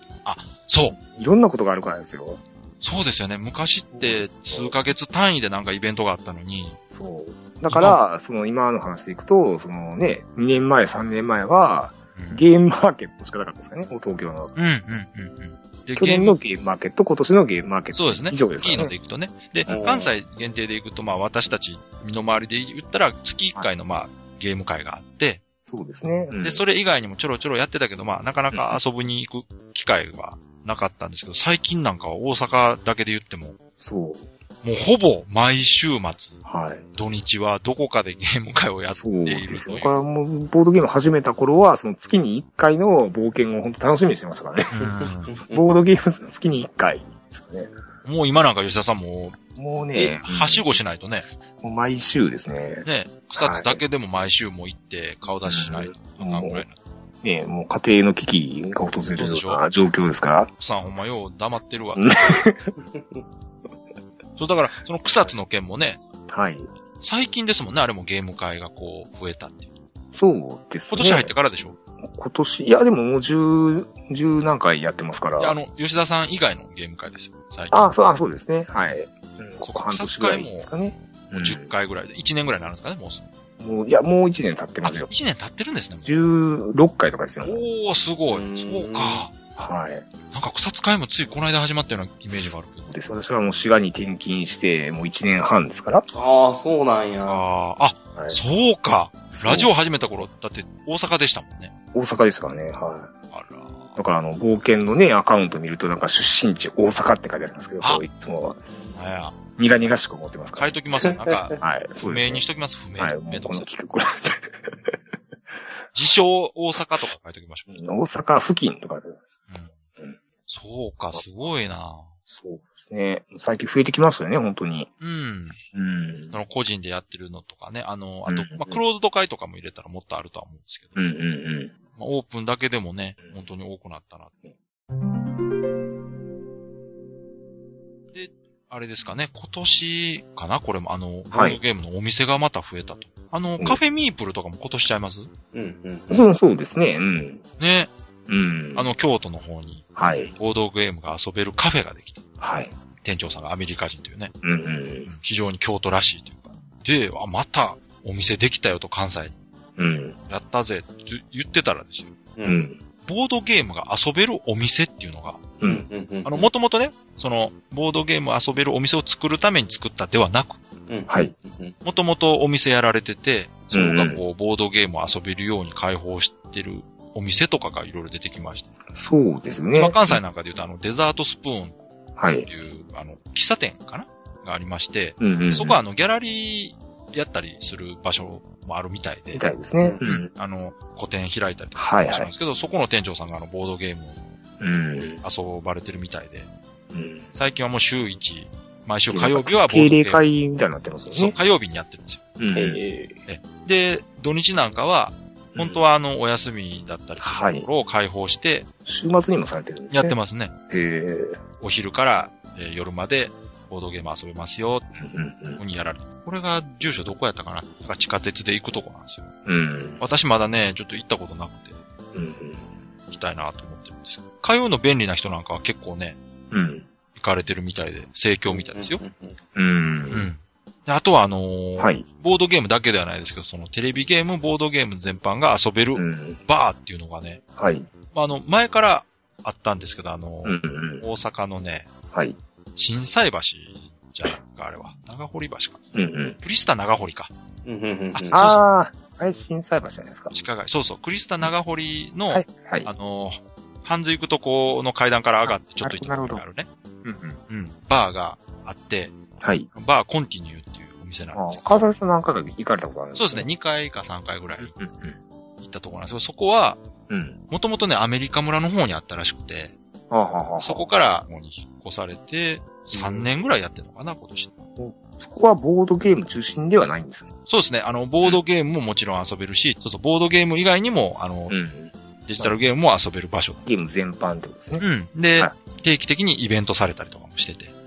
そう。いろんなことがあるからですよ。そうですよね。昔って数ヶ月単位でなんかイベントがあったのに、そう。だから、その今の話でいくと、そのね、2年前、3年前は、うん、ゲームマーケットしかなかったですかね、東京の。うん、うん、うん、うん。で、去年のゲームマーケット、今年のゲームマーケット。そうですね。以上ですか大きいの。で行くとね。でうん、関西限定で行くと、まあ私たち身の回りで言ったら月1回のまあゲーム会があって、そうですね。うんで、それ以外にもちょろちょろやってたけど、まあなかなか遊ぶに行く機会はなかったんですけど、最近なんかは大阪だけで言っても、そう。もうほぼ毎週末、はい。土日はどこかでゲーム会をやってそういですよ。るという。だからもう、ボードゲーム始めた頃は、その月に1回の冒険を本当楽しみにしてましたからね。うん *laughs* ボードゲーム月に1回ですよね。もう今なんか吉田さんも、もうえ、ね、はしごしないとね、もう毎週ですね。ね、草津だけでも毎週も行って顔出ししないとあかんぐらいな。ね、もう家庭の危機が訪れるような状況ですから。奥さんほんまよう黙ってるわうん。*laughs* そうだから、その草津の件もね、はい。最近ですもんね、あれもゲーム会がこう増えたっていう。そうですね。今年入ってからでしょ、今年、いやでももう十、十何回やってますから。いや、あの、吉田さん以外のゲーム会ですよ、最近。あ、そう、あ、そうですね。はい。うん、ここ半年ぐらいですかね。うん10回ぐらいで、1年ぐらいになるんですかね、もうすぐ。もう、いや、もう1年経ってあ、ますよ。1年経ってるんですね。も16回とかですよ。うおー、すごい。うんそうか。はい。なんか草使いもついこの間始まったようなイメージがあるけど。です。私はもう滋賀に転勤して、もう1年半ですから。ああ、そうなんや。ああ、あ、はいそうか。ラジオ始めた頃、だって大阪でしたもんね。大阪ですからね。はい。あら。だからあの、冒険のね、アカウント見るとなんか出身地大阪って書いてありますけど、いつもなんや。苦々しく思ってますから。書いときます。なんか、*laughs* はい。不明にしときます、不明。はい。もめんどくさい。うこの企画は自称大阪とか書いときましょう。大阪付近とかで。うん。そうか、すごいなそうですね。最近増えてきますよね、本当に。うん。うんそ。の個人でやってるのとかね。あの、あと、うんまあ、クローズド会とかも入れたらもっとあるとは思うんですけど。うんうんうん。まあ、オープンだけでもね、本当に多くなったな。で、あれですかね、今年かなこれも、あの、ボードゲームのお店がまた増えたと。あの、うんカフェミープルとかも今年ちゃいます？うんうん。そう、そうですね。うん。ね。うん。あの、京都の方に、はい。ボードゲームが遊べるカフェができた。はい。店長さんがアメリカ人というね、うんうんうん非常に京都らしいというか。で、あ、またお店できたよと関西に。うん。やったぜって言ってたらですよ。う。うんん。ボードゲームが遊べるお店っていうのが、う。うん。あの、もともとね、その、ボードゲームを遊べるお店を作るために作ったではなく、うん、はい。うん。もともとお店やられてて、そこがこう、ボードゲームを遊べるように開放してるお店とかがいろいろ出てきまして。そうですね。今関西なんかで言うと、あの、デザートスプーンっはいて。いう、あの、喫茶店かな？がありまして、うんうんうん。そこはあの、ギャラリーやったりする場所もあるみたいでみ、たいですね。ううんん。あの、個展開いたりとはいはいかしますけど、そこの店長さんがあの、ボードゲームをうん。遊ばれてるみたいで、うん。最近はもう週1、毎週火曜日はボード定例ゲーム。会みたいになってますよそう、ね。火曜日にやってるんですよ。うんええ。で、土日なんかは、本当はあの、お休みだったりするところを開放して週末にもされてるんですね。やってますね。す。へえ。お昼から、えー夜までボードゲーム遊べますよ、うんうんここにやられて。これが住所どこやったかな？なんか地下鉄で行くとこなんですよ。うん。私まだね、ちょっと行ったことなくて、うん。行きたいなと思ってるんですけど。通うの便利な人なんかは結構ね、うん。行かれてるみたいで、盛況みたいですよ。う。うんん。であとはあのーはい。ボードゲームだけではないですけど、そのテレビゲーム、ボードゲーム全般が遊べるうん。バーっていうのがね、はい。まあ、あの、前からあったんですけど、あの、うんうん。大阪のね、はい。震災橋じゃないか、あれは。長堀橋か。うんうん。クリスタ長堀か。うんうんうん。そうそうああ、あれ、震災橋じゃないですか。地下街。そうそう、クリスタ長堀の、はい。はい。あの、ハンズ行くとこの階段から上がってちょっと行ったとこあるね。うんうん。うん。バーがあって、はい。バーコンティニューっていうお店なんですけど。あ川崎さん何回か行かれたことあるんそうですね、ね。2回か3回ぐらい行ったところなんですけど、そこは、うん。もともとね、アメリカ村の方にあったらしくて、そこからここに引っ越されて、3年ぐらいやってるのかな、今年。そこはボードゲーム中心ではないんですね。そうですね、あの、ボードゲームももちろん遊べるし、そうそう、ボードゲーム以外にも、あの、うん。デジタルゲームも遊べる場所。ゲーム全般ってことですね。うん。で、は定期的にイベントされたりとかもしてて。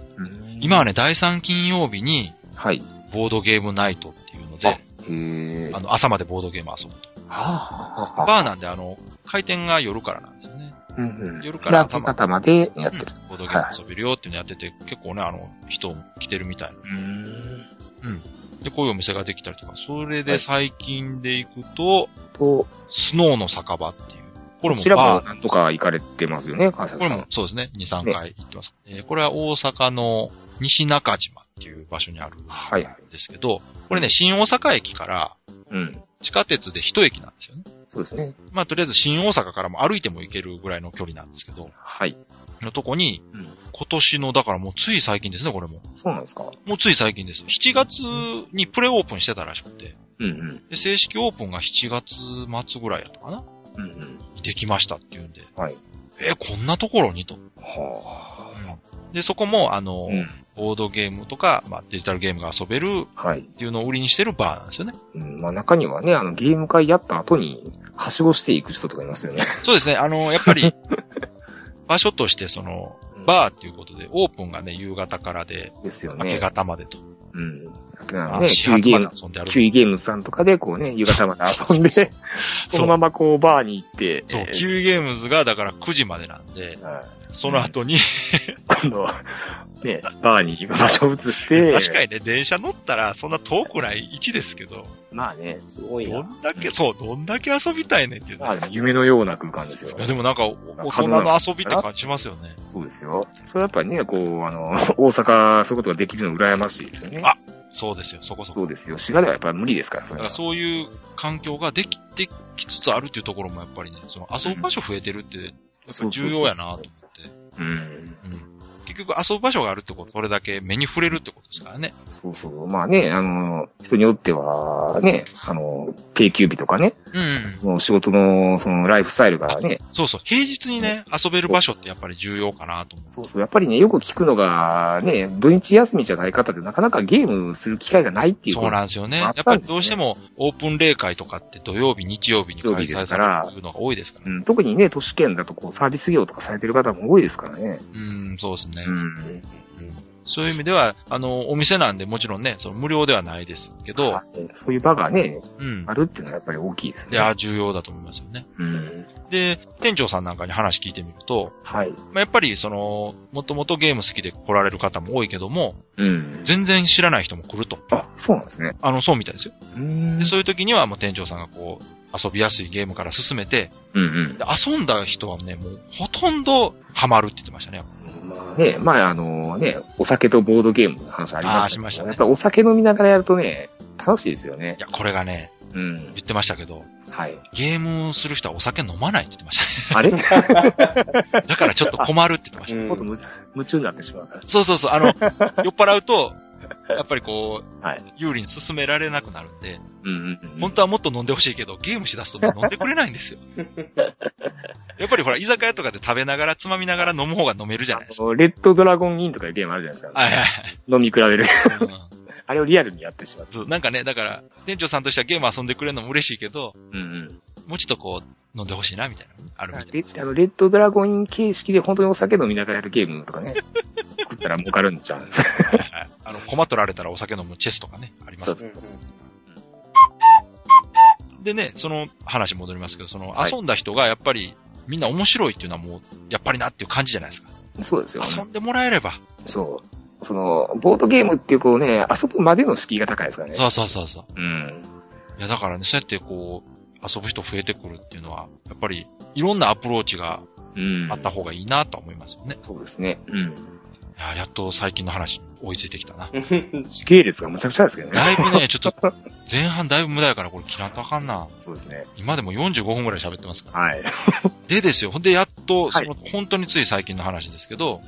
うん今はね、第3金曜日に、はい。ボードゲームナイトっていうのあで、へえ。あの、朝までボードゲーム遊ぶと。はあ、はバーなんで、あの、開店が夜からなんですよね。うんうん。夜から朝まで朝方までやってる。うんボードゲーム遊べるよっていうのやってて、結構ね、あの、人来てるみたいな。うん。で、こういうお店ができたりとか、それはいで最近で行くと、と、スノーの酒場っていう。これもバーもなんとか行かれてますよね、川崎これ。もそうですね、2、3回行ってます。えーこれは大阪の西中島っていう場所にあるんはいはい。ですけど、これね、新大阪駅からうん。地下鉄で一駅なんですよね。そうですね。まあ、とりあえず新大阪からも歩いても行けるぐらいの距離なんですけど、はい。のとこに、うん。今年の、だからもうつい最近ですね、これも。そうなんですか？もうつい最近です。7月にプレオープンしてたらしくて、うんうん。で正式オープンが7月末ぐらいやったかな？うんうん。できましたっていうんで、はい。えーこんなところに？と。はで、そこも、あの、あ。うん。ボードゲームとか、まあ、デジタルゲームが遊べるはい。っていうのを売りにしてるバーなんですよね。うん。まあ中にはね、あの、ゲーム会やった後に、はしごしていく人とかいますよね。*laughs* そうですね。あの、やっぱり、*laughs* 場所として、その、バーっていうことで、オープンがね、夕方からで、ですよ明けね。方までと。うん。さっきのあのあね、始発まで遊んである。キウイゲームズさんとかでこうね、夕方まで遊んで、そ *laughs* のままこうバーに行って、そうえ、ーキウイゲームズがだから9時までなんで、はいその後に、*laughs* 今度、ね、バーに場所を移して、*laughs* 確かにね、電車乗ったらそんな遠くない位置ですけど、まあね、すごいな。どんだけ、そう、どんだけ遊びたいねんっていうねまあ夢のような空間ですよい。や、でもなんか、お大人の遊びって感じますよね。そうですよ。それはやっぱりね、こう、あの、大阪、そういうことができるの羨ましいですよね。あそうですよ、そこそこ。そうですよ。滋賀ではやっぱり無理ですから、それはだからそういう環境ができてきつつあるっていうところもやっぱりね、その遊ぶ場所増えてるって、やっぱり重要やなと思って。うん。うん。結局遊ぶ場所があるってこと、それだけ目に触れるってことですからね。そうそう。まあね、あの、人によっては、ね、あの、定休日とかね、うん、うん。もう仕事の、その、ライフスタイルがね、そうそう。平日にね、遊べる場所ってやっぱり重要かなと思う。そうそう。やっぱりね、よく聞くのが、ね、土日休みじゃない方ってなかなかゲームする機会がないっていう。そうなんですよね。あやっぱりどうしてもオープン例会とかって土曜日、日曜日に開催さかられるのが多いですから。うん、特にね、都市圏だとこうサービス業とかされてる方も多いですからね。うん、そうですね。うん。うんそういう意味では、あの、お店なんでもちろんね、その無料ではないですけど、そういう場がね、うんあ。るっていうのはやっぱり大きいですね。いや、重要だと思いますよね。うん。で、店長さんなんかに話聞いてみると、はい。まあ、やっぱりその、もともとゲーム好きで来られる方も多いけども、うん。全然知らない人も来ると。あ、そうなんですね。あの、そうみたいですよ。うんで、そういう時にはもう店長さんがこう、遊びやすいゲームから進めて、うんうんで。遊んだ人はね、もうほとんどハマるって言ってましたね。まあね、前あのね、お酒とボードゲームの話ありましたけどあーしましたねやっぱりお酒飲みながらやるとね、楽しいですよねい。や、これがね、うん言。ってましたけど、はい。ゲームする人はお酒飲まないって言ってましあれ？ちたね。だからちょっと困るって言ってました。うんょっと夢夢中になってしまうから。そうそうそう、あの、*laughs* 酔っ払うと、*laughs* やっぱりこう、はい。有利に進められなくなるんで、うんうんうん。本当はもっと飲んでほしいけど、ゲームしだすと飲んでくれないんですよ。*laughs* やっぱりほら、居酒屋とかで食べながら、つまみながら飲む方が飲めるじゃないですか。レッドドラゴンインとかいうゲームあるじゃないですか。はいはい飲み比べる。*laughs* あれをリアルにやってしまう。そう、なんかね、だから、店長さんとしてはゲーム遊んでくれるのも嬉しいけど、うんうん。もうちょっとこう、飲んでほしいな、みたいなのあるみたいですであの、レッドドラゴンイン形式で本当にお酒飲みながらやるゲームとかね、作ったら儲かるんちゃうんですか。の、駒取られたらお酒飲むチェスとかね、あります。そうでね、その話戻りますけど、その、はい遊んだ人がやっぱり、みんな面白いっていうのはもう、やっぱりなっていう感じじゃないですか。そうですよ。遊んでもらえれば。そう。その、ボードゲームっていうこうね、遊ぶまでの敷居が高いですからね。そうそうそうそう。うん。いや、だからね、そうやってこう、遊ぶ人増えてくるっていうのは、やっぱり、いろんなアプローチがうん。あった方がいいなとは思いますよね。そうですね。うん。いや、やっと最近の話に追いついてきたな。*laughs* 時系列がむちゃくちゃですけどね。だいぶね、ちょっと、前半だいぶ無駄やからこれ切らんとあかんな。そうですね。今でも45分くらい喋ってますから。はい。*laughs* でですよ。ほんで、やっと、はいその、本当につい最近の話ですけど、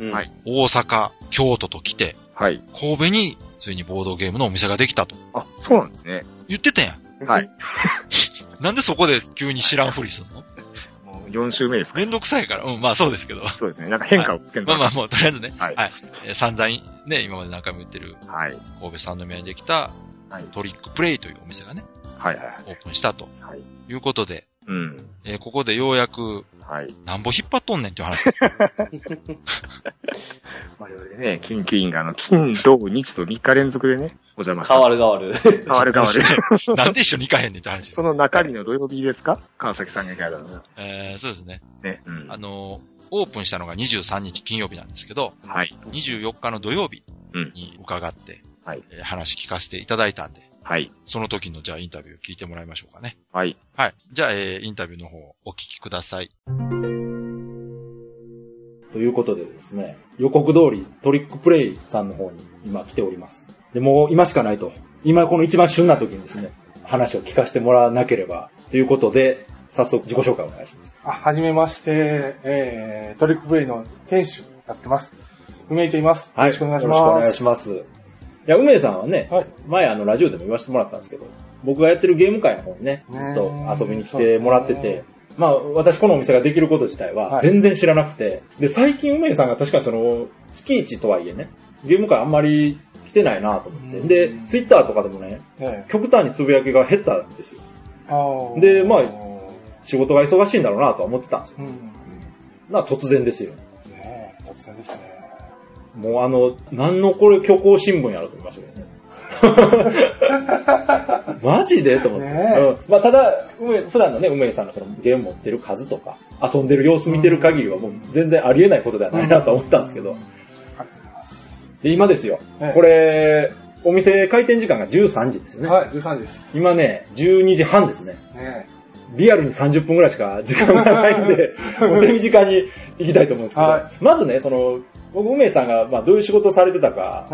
大阪、京都と来て、はい。神戸に、ついにボードゲームのお店ができたと。あ、そうなんですね。言ってたやん。はい。*laughs* なんでそこで急に知らんふりすんの？4週目ですかめんどくさいから。うん、まあそうですけど。そうですね。なんか変化をつけるまあまあもう、とりあえずね、はい。はいえー散々ね、今まで何回も言ってる、はい。神戸三宮にできたはい。トリックプレイというお店がね、はい。はい。オープンしたとはい。いうことで、うん。えーここでようやく、はい。なんぼ引っ張っとんねんっていう話。*laughs* 我々ね、研究員があの、金、土、日と3日連続でね、お邪魔した。変わる変わる。変わる変わる。*laughs* なんで一緒に行かへんねんって話そ。の中身の土曜日ですか？川崎さんが行かれたのえーそうですね。ね。うんあ。のーオープンしたのが23日金曜日なんですけど、はい。24日の土曜日うんに伺って、はいえー話聞かせていただいたんで、はい。その時のじゃあインタビュー聞いてもらいましょうかね。はい。はい。じゃあ、えーインタビューの方お聞きください。ということでですね、予告通りトリックプレイさんの方に今来ております。で、もう今しかないと。今この一番旬な時にですね、話を聞かせてもらわなければということで、早速自己紹介お願いします。あ、はじめまして、えー、トリックプレイの店主やってます。梅井と言います。よろしくお願いします。よろしくお願いします。いや、梅井さんはね、はい。前あのラジオでも言わせてもらったんですけど、僕がやってるゲーム会の方にね、ねずっと遊びに来てもらってて、まあ私このお店ができること自体ははい全然知らなくて、で、最近梅井さんが確かその、月一とはいえね、ゲーム会あんまり来てないなと思って、うんで、ツイッターとかでもね、ええ極端につぶやきが減ったんですよ。でまあ仕事が忙しいんだろうなとは思ってたんですよ。うん。な突然ですよ。ねえ、突然ですね。もうあの、何のこれ虚構新聞やろと思いましたけどね。*laughs* マジでと思って。ねえうんまあ、ただ、梅普段のね、梅さんのそのゲーム持ってる数とか、遊んでる様子見てる限りはもう全然ありえないことではないなと思ったんですけど。で、今ですよええ。これ、お店開店時間が13時ですよね。はい、13時です。今ね、12時半ですね。ねリアルに30分ぐらいしか時間がないんで、*laughs* もう手短に行きたいと思うんですけど、はいまずね、その、僕、梅さんが、まあ、どういう仕事をされてたか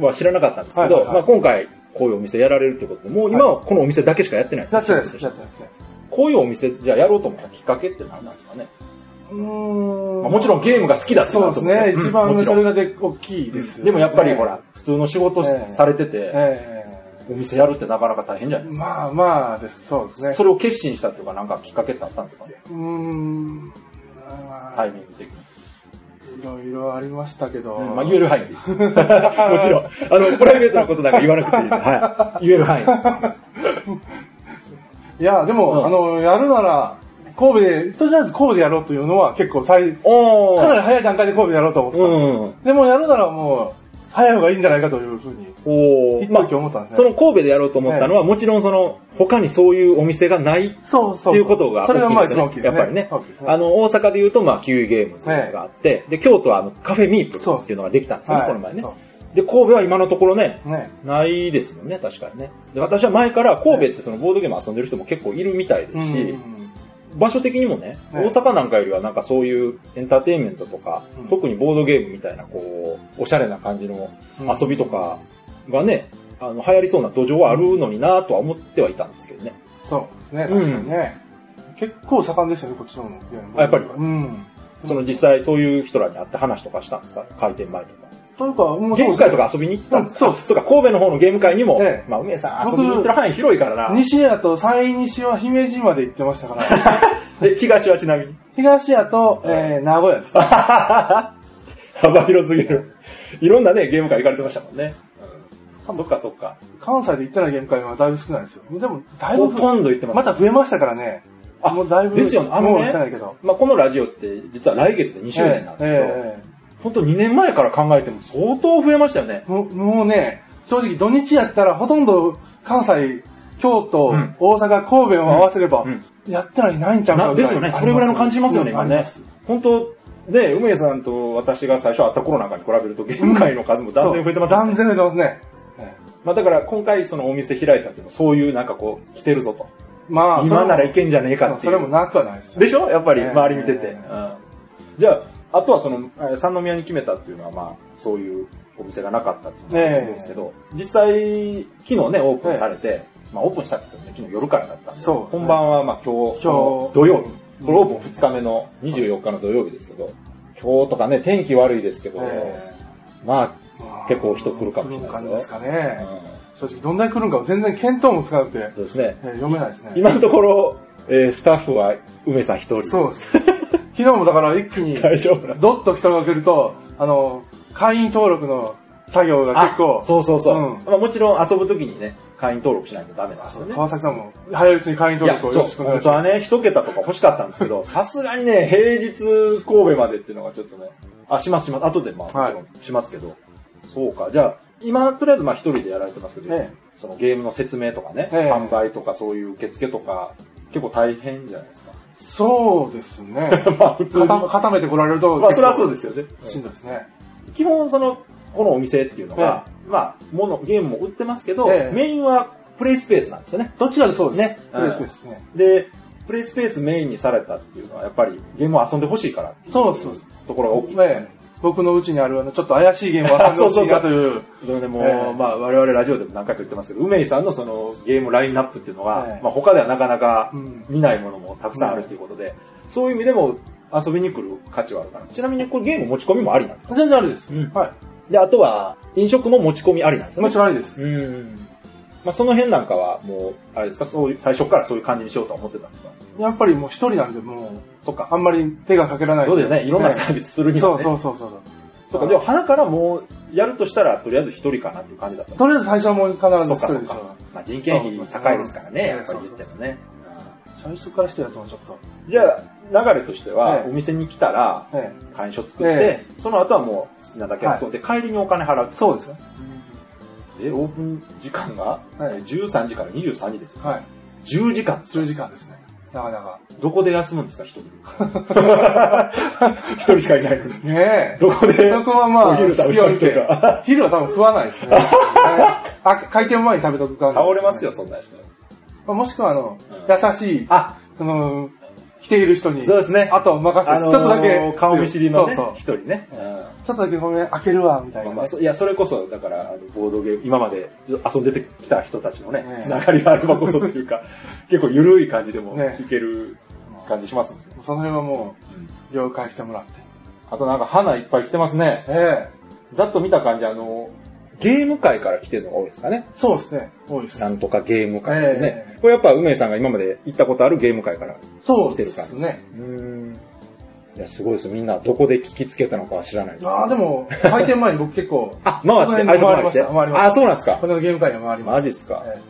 は知らなかったんですけど、はいはいはいまあ、今回、こういうお店やられるってことで、もう今はこのお店だけしかやってないんですやってないです。やってないですね。こういうお店、じゃあやろうと思ったきっかけって何なんですかね？うーん。まあもちろんゲームが好きだってそうですね。一番それがで大きいですよね。でもやっぱりほら、普通の仕事されてて、えお店やるってなかなか大変じゃないえですか。まあまあです。そうですね。それを決心したっていうか、なんかきっかけってあったんですか？ねうーん。まあタイミング的に。いろいろありましたけど。うんまあ言える範囲でいいです。*laughs* もちろん。あの、プライベートなことなんか言わなくていいはい。言える範囲。*laughs* いや、でも、うんあの、やるなら、神戸で、とりあえず神戸でやろうというのは結構最、おかなり早い段階で神戸でやろうと思ってたんですよ。うん。でもやるならもう、早い方がいいんじゃないかというふうに、お一時思ったんですね。その神戸でやろうと思ったのは、もちろんその、他にそういうお店がないってそうそうそう。いうことがそれがまあ大きいですね一番大きいですね。やっぱりね。あの、大阪で言うと、まあ、キウイゲームズがあって、で、京都はあの、カフェミープルっていうのができたんですよね、はいこの前ねそ。で、神戸は今のところね。ないですもんね、確かにね。で、私は前から神戸ってそのボードゲーム遊んでる人も結構いるみたいですし、うん場所的にもね、はい大阪なんかよりはなんかそういうエンターテインメントとか、うん特にボードゲームみたいなこう、おしゃれな感じの遊びとかがね、あの、流行りそうな土壌はあるのになとは思ってはいたんですけどね。そうですね、確かにね。結構盛んでしたね、こっちの方のやっぱりうん。その実際そういう人らに会って話とかしたんですか？開店前とか。というか、もうゲーム会とか遊びに行ったんですか？うんそうそうか、神戸の方のゲーム会にも、ええまあ、梅さん遊びに行ってる範囲広いからな。西屋と山陰西は姫路まで行ってましたから、*laughs* で、東はちなみに？東屋と、えー、名古屋ですね。*laughs* 幅広すぎる。いろんなね、ゲーム会行かれてましたもんね。うん、そっかそっか。関西で行ってないゲーム会はだいぶ少ないですよ。でも、だいぶほとんど行ってます。また増えましたからね。あもうだいぶ。ですよねあけど。まあ、このラジオって実は来月で2周年なんですけど、えええ本当2年前から考えても相当増えましたよねえ。もうもうね、正直土日やったらほとんど関西、京都、うん大阪、神戸を合わせれば、うんやってないないんちゃうかなですよね。それぐらいの感じしますよね、今ね。本当ね、梅さんと私が最初会った頃なんかに比べると、ゲーム会の数も断然増えてますよね。断然増えてますね。えまあだから今回そのお店開いたっていうのはそういうなんかこう、来てるぞと。えまあ、今ならいいけんじゃねえかっていう。それもなくはないですよ。でしょ？やっぱりええ周り見てて。ええうんじゃあ、あとはその、えー三宮に決めたっていうのはまあ、そういうお店がなかったっていうのがあるんですけど、実際、昨日ね、オープンされて、まあオープンしたって言ってもね、昨日夜からだったんで、そうね本番はまあ今日、今日土曜日、これオープン2日目の24日の土曜日ですけど、今日とかね、天気悪いですけど、えまえま結構人来るかもしれないですよですかあ、ね。う正直どんだけ来るんか全然見当もつかなくて、んそうですね。ええ読めないですね。今のところ、えースタッフは梅さん一人。そうです。昨日もだから一気に、*laughs* 大丈夫どっと人が来ると、あの、会員登録の作業が結構、あそうそうそう。うんまあ、もちろん遊ぶときにね、会員登録しないとダメなんですよね。川崎さんも早いうちに会員登録をよろしくお願いします。本当はね、一桁とか欲しかったんですけど、*laughs* さすがにね、平日神戸までっていうのがちょっとね、あ、しますします。後でまあ、もはいちろんしますけど。そうか。じゃあ、今、とりあえずまあ一人でやられてますけど、ええそのゲームの説明とかね、ええ販売とかそういう受付とか、結構大変じゃないですか。そうですね。*laughs* まあ普通に。固固めてこられると、まあそれはそうですよね。しんどいですね。基本その、このお店っていうのが、まあ、もの、ゲームも売ってますけど、ええメインはプレイスペースなんですよね。どちらでそうです？ねプレイスペースですね。で、プレイスペースメインにされたっていうのは、やっぱりゲームを遊んでほしいからそうですそうところが大きいですよね。ね僕のうちにあるあの、ちょっと怪しいゲームを遊んでほしいなという。それでもう、ええまあ我々ラジオでも何回か言ってますけど、梅井さんのそのゲームラインナップっていうのは、ええまあ他ではなかなかうん見ないものもたくさんあるっていうことで、そういう意味でも遊びに来る価値はあるかな。ちなみにこれゲーム持ち込みもありなんですか？全然ありです。うんはで、あとは飲食も持ち込みありなんですね。もちろんありです。うん。まあその辺なんかはもう、あれですか、そういう、最初からそういう感じにしようとは思ってたんですか？やっぱりもう一人なんで、もう、そっか。あんまり手がかけられない。そうだよね。いろんなサービスするにはね。そうそうそうそう。そうか、でも鼻からもう、やるとしたら、とりあえず一人かなっていう感じだったとりあえず最初はもう必ずそっか一人でしょ。まあ人件費高いですからね、やっぱり言ってもね。最初からしてやつもちょっと。じゃあ、流れとしてはえ、えお店に来たら、え会員証作ってえ、その後はもう好きなだけ遊んで、帰りにお金払うってそうですね。え、オープン時間が、はいえー13時から23時ですよ。はい。10時間です10よ。時間ですね。なかなか。どこで休むんですか、一人。*laughs* 一人しかいないのに。ねえ。どこでそこはまあ、お昼食べりとか？昼は多分食わないですね。*laughs* あ開店前に食べとく感じ、倒れますよ、。そんな人。まあもしくは、あの、うん優しい、あ、あの、来ている人に、そうですね。あとは任せて、あのーちょっとだけ、顔見知りのねそうそう、一人ね。うんちょっとだけごめん、開けるわ、みたいな、ねまあまあ、そいや、それこそ、だから、あのボードゲーム、今まで遊んできた人たちのねね、つながりがあればこそというか、*laughs* 結構緩い感じでもねいける感じします。その辺はもう、了解してもらって。あとなんか花いっぱい来てますね。ええざっと見た感じ、あの、ゲーム界から来てるのが多いですかね。そうですね。多いです。なんとかゲーム界でね。えこれやっぱ梅井さんが今まで行ったことあるゲーム界から。そう来てる感じですね。うーん。いや、すごいです。みんなどこで聞きつけたのかは知らないです。ああ、でも、開店前に僕結構、*laughs* あ、回って、回りました回りましたあ、そうなんですかこ。のゲーム会には回ります。マジっすか。え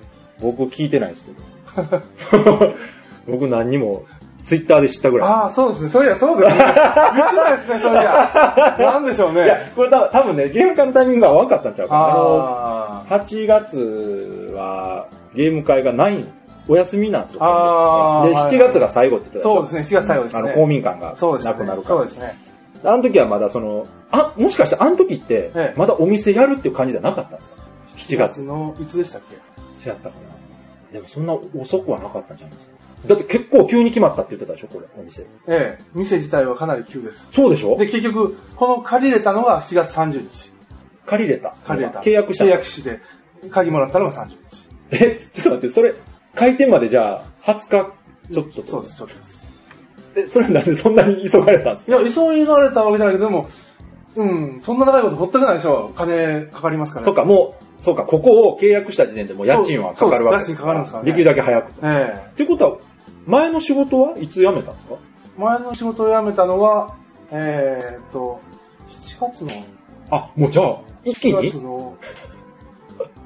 僕聞いてないですけど。*laughs* 僕何にも、ツイッターで知ったぐらい。えああ、そうですね。それや、そうですね。言ってないですね、それじゃ。*laughs* なんでしょうね。いや、これ多分多分ね、ゲーム会のタイミングが分かったんちゃうかな。あの、あ8月はゲーム会がないお休みなんですよ。あーで、はい7月が最後って言ってたそうですね、4月最後ですね。あの、公民館が。なくなるから。そうですね。あの時はまだその、あ、もしかしてあの時ってええ、まだお店やるっていう感じじゃなかったんですか ?7 月。の、いつでしたっけ？違ったかな。でもそんな遅くはなかったんじゃないですか？だって結構急に決まったって言ってたでしょこれ、お店。ええ。店自体はかなり急です。そうでしょ？で、結局、この借りれたのが7月30日。借りれた。借りれた。契約した。契約して、鍵もらったのが30日。え、ちょっと待って、それ、開店までじゃあ、20日、ちょっと。そうです、ちょっとです。え、それなんでそんなに急がれたんですか？いや、急がれたわけじゃないけど、でも、うん、そんな長いことほっとけないでしょ。金かかりますから。そっか、もう、そうか、ここを契約した時点でもう家賃はかかるわけそうそう家賃かかるんですからねできるだけ早く。っええていうことは、前の仕事はいつ辞めたんですか？前の仕事を辞めたのは、えーっと、7月の、あ、もうじゃあ、一気7に？月の、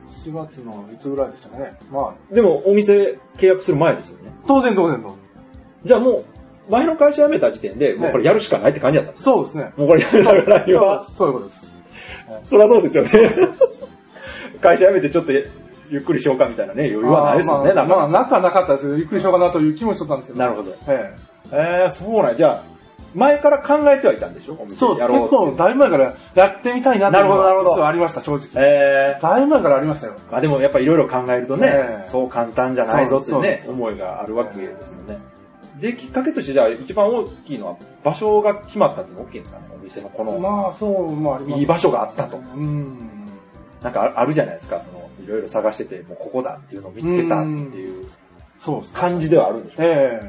7月のいつぐらいでしたかね。まあ、でも、お店契約する前ですよね。当然当然の。じゃあもう、前の会社辞めた時点で、もうこれやるしかないって感じだったんですそうですね。もうこれやめたからには、そういうことです。そりゃそうですよね。会社辞めてちょっとゆゆっくりしようかみたいなね、余裕はないですよね、なんあーまあ、まあ、か。なくはなかったですけど、ゆっくりしようかなという気もしとったんですけど。なるほど。ええー、そうなんじゃあ、前から考えてはいたんでしょ？おえ店そうです。結構、だいぶ前からやってみたいなっていうのはありました、正直。えー、だいぶ前からありましたよ。まあでもやっぱいろいろ考えるとね、ええそう簡単じゃないぞってね、思いがあるわけですもんね。で、きっかけとしてじゃあ一番大きいのは場所が決まったっていうのが大きいんですかね、お店のこの、まあ、そう、まあ、あります。いい場所があったと。うん。なんかああるじゃないですか、その、いろいろ探してて、もうここだっていうのを見つけたっていう。感じではあるんでしょう。え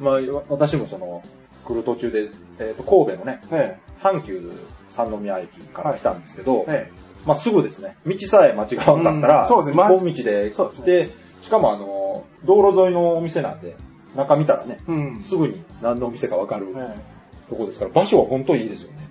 まあ、わ私もその、来る途中で、えっ、と、神戸のね、ええ阪急三宮駅から来たんですけど、ええまあすぐですね。道さえ間違わなかったら、うんそうですね一本道で来て、しかもあの、道路沿いのお店なんで、中見たらね、えうん。すぐに何のお店かわかるええとこですから、場所は本当にいいですよね。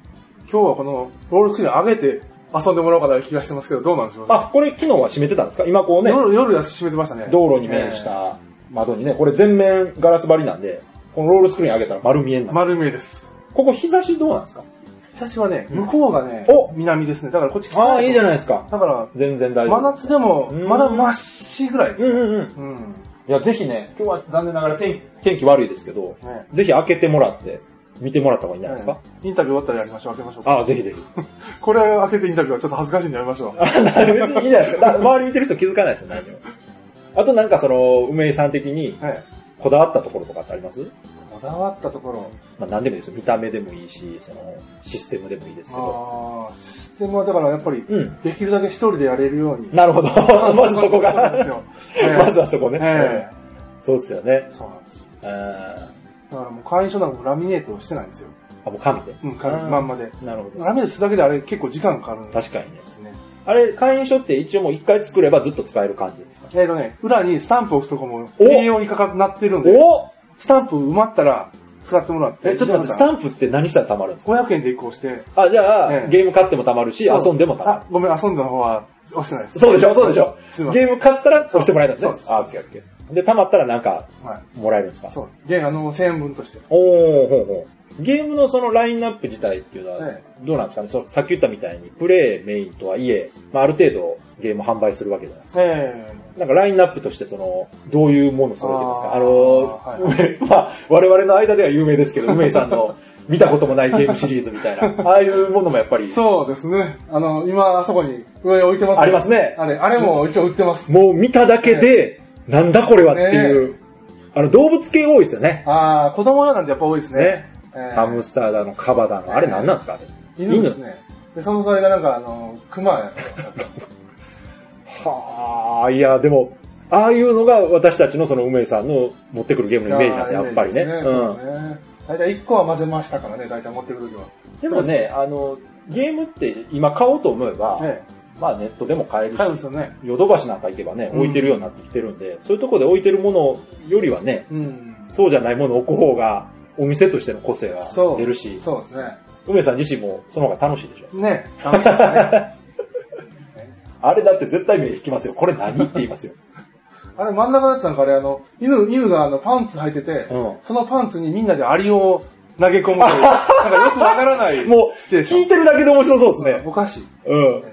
今日はこのロールスクリーン上げて遊んでもらおうかなという気がしてますけど、どうなんでしょうね。あ、これ昨日は閉めてたんですか？今こうね、夜、夜は閉めてましたね。道路に面した窓にね、これ全面ガラス張りなんで、このロールスクリーン上げたら丸見えになる。丸見えです。ここ日差しどうなんですか？日差しはね、向こうがね、お南ですね。だからこっち来ああ、いいじゃないですか。だから、全然大丈夫。真夏でも、うんまだ真っしぐらいですね。うんうんうん。うん。いや、ぜひね、今日は残念ながら天天気悪いですけど、ねぜひ開けてもらって、見てもらった方がいいんじゃないですか？インタビュー終わったらやりましょう。開けましょうか。ああ、ぜひぜひ。*laughs* これ開けてインタビューはちょっと恥ずかしいんでやりましょう。*laughs* あ別にいいじゃないですか。だ周り見てる人気づかないですよ、何も。*laughs* あとなんかその、梅井さん的にはい。こだわったところとかってあります？こだわったところ。まあ何でもいいですよ。見た目でもいいし、その、システムでもいいですけど。ああ、システムはだからやっぱり、うん。できるだけ一人でやれるように。なるほど。まずそこが。まずはそこね。ええそうですよね。そうなんです。あだからもう会員証なんかもラミネートをしてないんですよ。ーあ、もう紙で？うん、紙まんまで。なるほど。ラミネートするだけであれ結構時間かかるんで確かにね。すね。あれ、会員証って一応もう一回作ればずっと使える感じですかえっ、とね、裏にスタンプを押すとこもお栄養にかかなってるんで、おスタンプ埋まったら使ってもらって。え、ちょっと待って、スタンプって何したら貯まるんですか？500円で移行して、あ、じゃあ、ええゲーム買っても貯まるし、そう遊んでも貯まるあ、。ごめん、遊んだ方は押してないです。そうでしょそうでしょすいません。ゲーム買ったら押してもらえたんですねそう。ですあ、オッケーオッケー。で、貯まったらなんか、はい。もらえるんですか？そう。で、あの、1000円分として。おー、ほうほう。ゲームのそのラインナップ自体っていうのはえ、どうなんですかね？そのさっき言ったみたいに、プレイメインとはいえ、まあ、ある程度ゲームを販売するわけじゃないですか。えなんかラインナップとしてその、どういうもの揃えてますか？ああーの、はい梅 *laughs* まあ、我々の間では有名ですけど、梅井さんの *laughs* 見たこともないゲームシリーズみたいな、ああいうものもやっぱりえ、そうですね。あの、今、あそこに上置いてますありますねあれ、あれも一応売ってます。もう見ただけで、なんだこれはっていう、あの、動物系多いですよね。ああ、子供用なんてやっぱ多いですね。ね。ええハムスターだの、カバだの、あれ何なんですかあれ。犬ですね。で、そのそれがなんか、あの、熊やった *laughs* はあ、いや、でも、ああいうのが私たちのその梅井さんの持ってくるゲームのイメージなんですよ、やっぱりね。うですね。大体1個は混ぜましたからね、大体持ってくるときは。でもね、あの、ゲームって今買おうと思えば、えまあネットでも買えるえ。し、買うんですよね。ヨドバシなんか行けばね、うん置いてるようになってきてるんで、そういうところで置いてるものよりはね、うん。そうじゃないものを置く方が、お店としての個性が。出るし、そうですね。梅さん自身もその方が楽しいでしょ？ね楽しいですね。*laughs* あれだって絶対目引きますよ。これ何って言いますよ。あれ真ん中のやつなんかあれ、あの、犬、犬があのパンツ履いてて、うんそのパンツにみんなでアリを投げ込むという、なんかよくわからない。*laughs* もう、聞いてるだけで面白そうですね。おかしい。うん。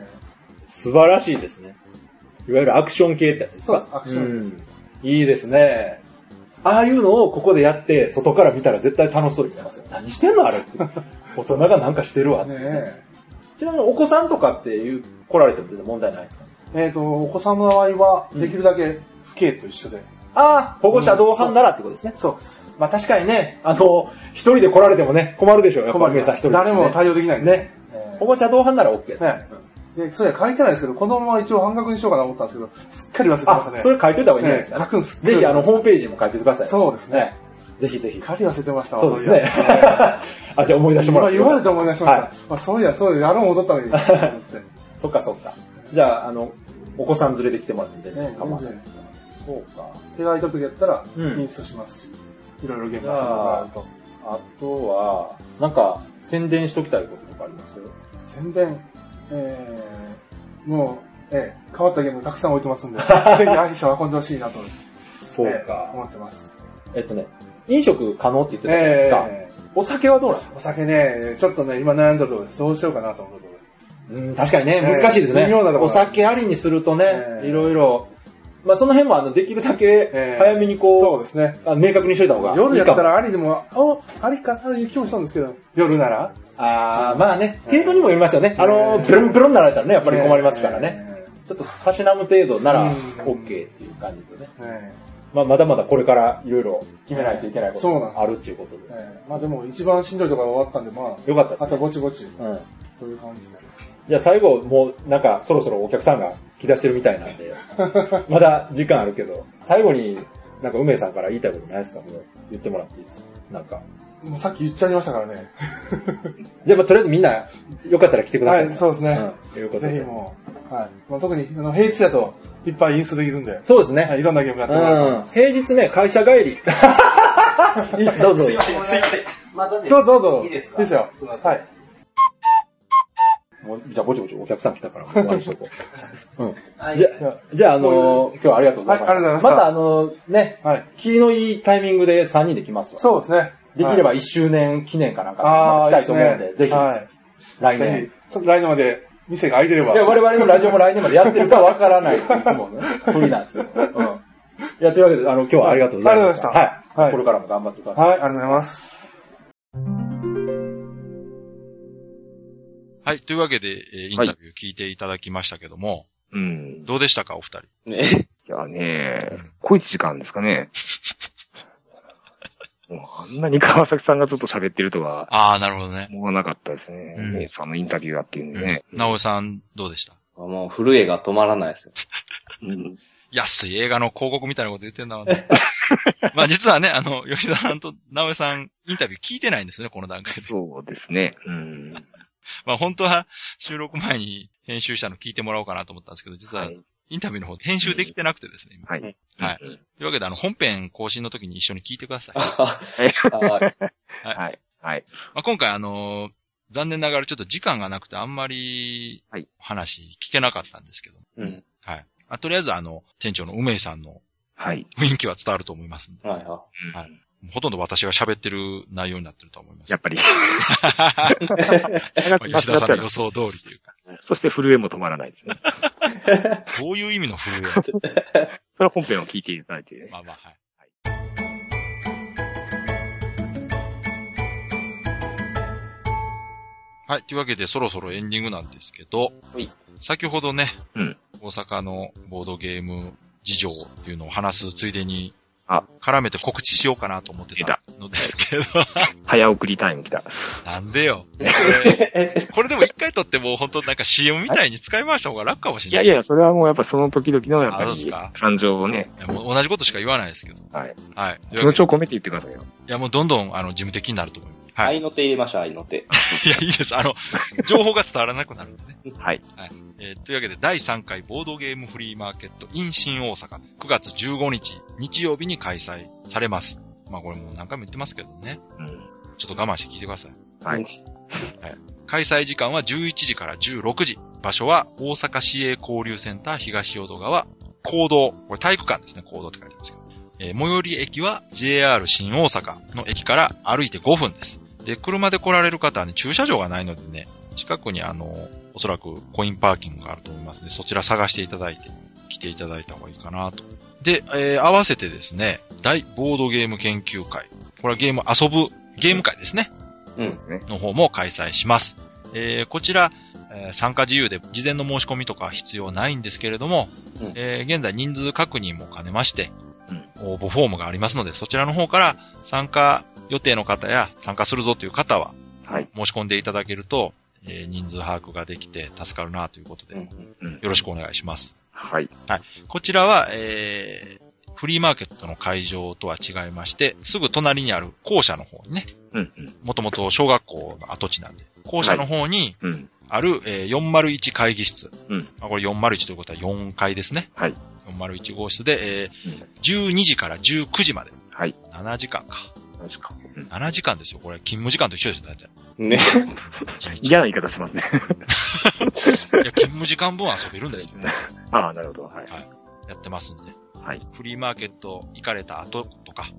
え素晴らしいですね。いわゆるアクション系ってやつですか？そうですアクションうんいいですね。ああいうのをここでやって、外から見たら絶対楽しそうに見えますよ。何してんのあれって。*laughs* 大人がなんかしてるわって。えねえ。ちなみにお子さんとかっていう来られても全然問題ないですか？えっ、と、お子さんの場合は、できるだけ父兄と一緒で。ああ、保護者同伴ならってことですね。そうです。まあ確かにね、あの、一人で来られてもね、困るでしょう。やっぱり皆さん一人で、ね。誰も対応できないんで。ね。え保護者同伴なら OK。ねで、それ書いてないですけど、子供は一応半額にしようかなと思ったんですけど、すっかり忘れてましたあ、ね。それ書いといた方がいいんじゃないですか、ええ書くんすぜひ、あの、ホームページにも書いておいてください。そうですね。ぜひぜひすっ。かり忘れてましたわそうですね。*laughs* あ、じゃあ思い出してもらって。今言われて思い出しました。はいまあ、そういや、そういや、やろう戻ったのに。と思ってそっかそっか。じゃあ、あの、お子さん連れてきてもらって全然ね、構わない。そうか。手が空いた時やったら、うんインストしますし、いろいろゲーム遊んでもらうと。あとは、なんか、宣伝しときたいこととかあります？宣伝、えー、もう、ええ変わったゲームたくさん置いてますんで、*laughs* ぜひ足を運んでほしいなと、そうええか。思ってます。えっとね、飲食可能って言ってたじゃないですか。ええお酒はどうなんですか？お酒ね、ちょっとね、今悩んだところです。どうしようかなと思ったところです。うん、確かにね、ええ難しいですね。微妙なところお酒ありにするとね、ええいろいろ、まあその辺もあの、できるだけええ早めにこう、そうですね。あ明確にしといた方がいいかも。夜やったらありでも、あ、ありかな？という気もしたんですけど、夜なら？あー、まあね、程度にもよりますよね。あの、ベロンベロンになられたらね、やっぱり困りますからね。ね。ちょっとたしなむ程度ならうん OK っていう感じでね。ねまあまだまだこれからいろいろ決めないといけないことがあるっていうことで。ええまあでも一番しんどいところが終わったんで、まあ、よかったですねあとぼちぼち、うん。という感じで。じゃあ最後、もうなんかそろそろお客さんが来だしてるみたいなんで、*laughs* まだ時間あるけど、最後になんか梅さんから言いたいことないですか？もう言ってもらっていいですか？なんか。もうさっき言っちゃいましたからね。*laughs* じゃあまあとりあえずみんなよかったら来てください、はいそうですねうん。ということで。ぜひもう、はい。まあ、特に、あの、平日だといっぱいインストできるんで、そうですね。はい、いろんなゲームやってもらううん。平日ね、会社帰り。*laughs* いいっす、どうぞ。すいません、すいません。まだね。どうぞどうぞ。いいですか？ですよすいま。せんはい。もうじゃあ、ぼちぼちお客さん来たから、終わりにしとこう。*laughs* うん。はいじゃあ、じゃあ、あのー今日はありがとうございました。はいありがとうございましたまた、あのーね、はい。気のいいタイミングで3人で来ますわ。そうですね。できれば1周年記念かなんか、まああ、た来たいと思うんで、いいぜひ、はい。来年。来年まで店が開いてれば。いや、我々のラジオも来年までやってるかわからない、*laughs* いつもね、ふりなんですけど。うん。いや、というわけで、あの、今日はありがとうございました。ありがとうございましたはい。はいこれからも頑張ってください。はい、ありがとうございます。はい。というわけで、えーインタビュー聞いていただきましたけども、うん。どうでしたか、お二人？ね。いやね、小一時間ですかね。もうあんなに川崎さんがずっと喋ってるとはああ、なるほどね。思わなかったですね。うんメイさんのインタビューやっていうんでね。なおさん、どうでした？もう震えが止まらないですよ。*laughs* うん安い映画の広告みたいなこと言ってんだろうね。*laughs* まあ実はね、あの、吉田さんと直江さん、インタビュー聞いてないんですね、この段階で。そうですね。うん。まあ本当は収録前に編集したの聞いてもらおうかなと思ったんですけど、実ははい。インタビューの方編集できてなくてですね。今はい。はいうんというわけで、あの、本編更新の時に一緒に聞いてください。*laughs* はいはい。はい。まあ、今回あのー残念ながらちょっと時間がなくてあんまりはい話聞けなかったんですけど。うん。はい。まあ、とりあえずあの、店長の梅井さんのはい。雰囲気は伝わると思いますんで。はいははいほとんど私が喋ってる内容になってると思います。やっぱり。*laughs* まあ吉田さんの予想通りというか。そして震えも止まらないですね。*laughs* どういう意味の震え *laughs* それは本編を聞いていただいてね。まあまあ、はい。はい。というわけで、そろそろエンディングなんですけど、はい先ほどね、うん大阪のボードゲーム事情っていうのを話すついでに、あ絡めて告知しようかなと思ってたのですけど、早送りタイム来た。なんでよ。*laughs* これでも一回撮ってもう本当なんか CM みたいに使い回した方が楽かもしれない。いやいや、それはもうやっぱその時々のやっぱり感情をね、同じことしか言わないですけど。はい。はい。気持ちを込めて言ってくださいよ。いや、もうどんどん、あの、事務的になると思います。はい。愛の手入れましょう、愛の手。*laughs* いや、いいです。あの、情報が伝わらなくなるんでね。はい。えーというわけで、第3回ボードゲームフリーマーケット in 新大阪、9月15日、日曜日に開催されます。まあこれもう何回も言ってますけどね。うん。ちょっと我慢して聞いてください。はい。開催時間は11時から16時。場所は大阪市営交流センター東淀川、行動。これ体育館ですね、行動って書いてますけど。えー最寄り駅は JR 新大阪の駅から歩いて5分です。で、車で来られる方はね、駐車場がないのでね、近くにあの、おそらくコインパーキングがあると思いますので、そちら探していただいて、来ていただいた方がいいかなと。で、えー合わせてですね、大ボードゲーム研究会。これはゲーム遊ぶゲーム会ですね。そうですね。の方も開催します。えーこちら、えー参加自由で事前の申し込みとか必要ないんですけれども、うんえー現在人数確認も兼ねまして、応募フォームがありますので、そちらの方から参加予定の方や参加するぞという方ははい。申し込んでいただけると、えー人数把握ができて助かるなということで、うんうん。よろしくお願いします。はい。こちらは、えーフリーマーケットの会場とは違いまして、すぐ隣にある校舎の方にね、うん。うん。もともと小学校の跡地なんで、校舎の方にうん。ある、えー401会議室。うん。まあ、これ401ということは4階ですね。はい。401号室で、えーうん12時から19時まで。はい。7時間か。確か。うん7時間ですよ。これ、勤務時間と一緒ですよ、大体。ね。嫌な言い方しますね。*laughs* いや、勤務時間分遊べるんですよ。*laughs* ああ、なるほど。はい。やってますんで。はい。フリーマーケット行かれた後とか、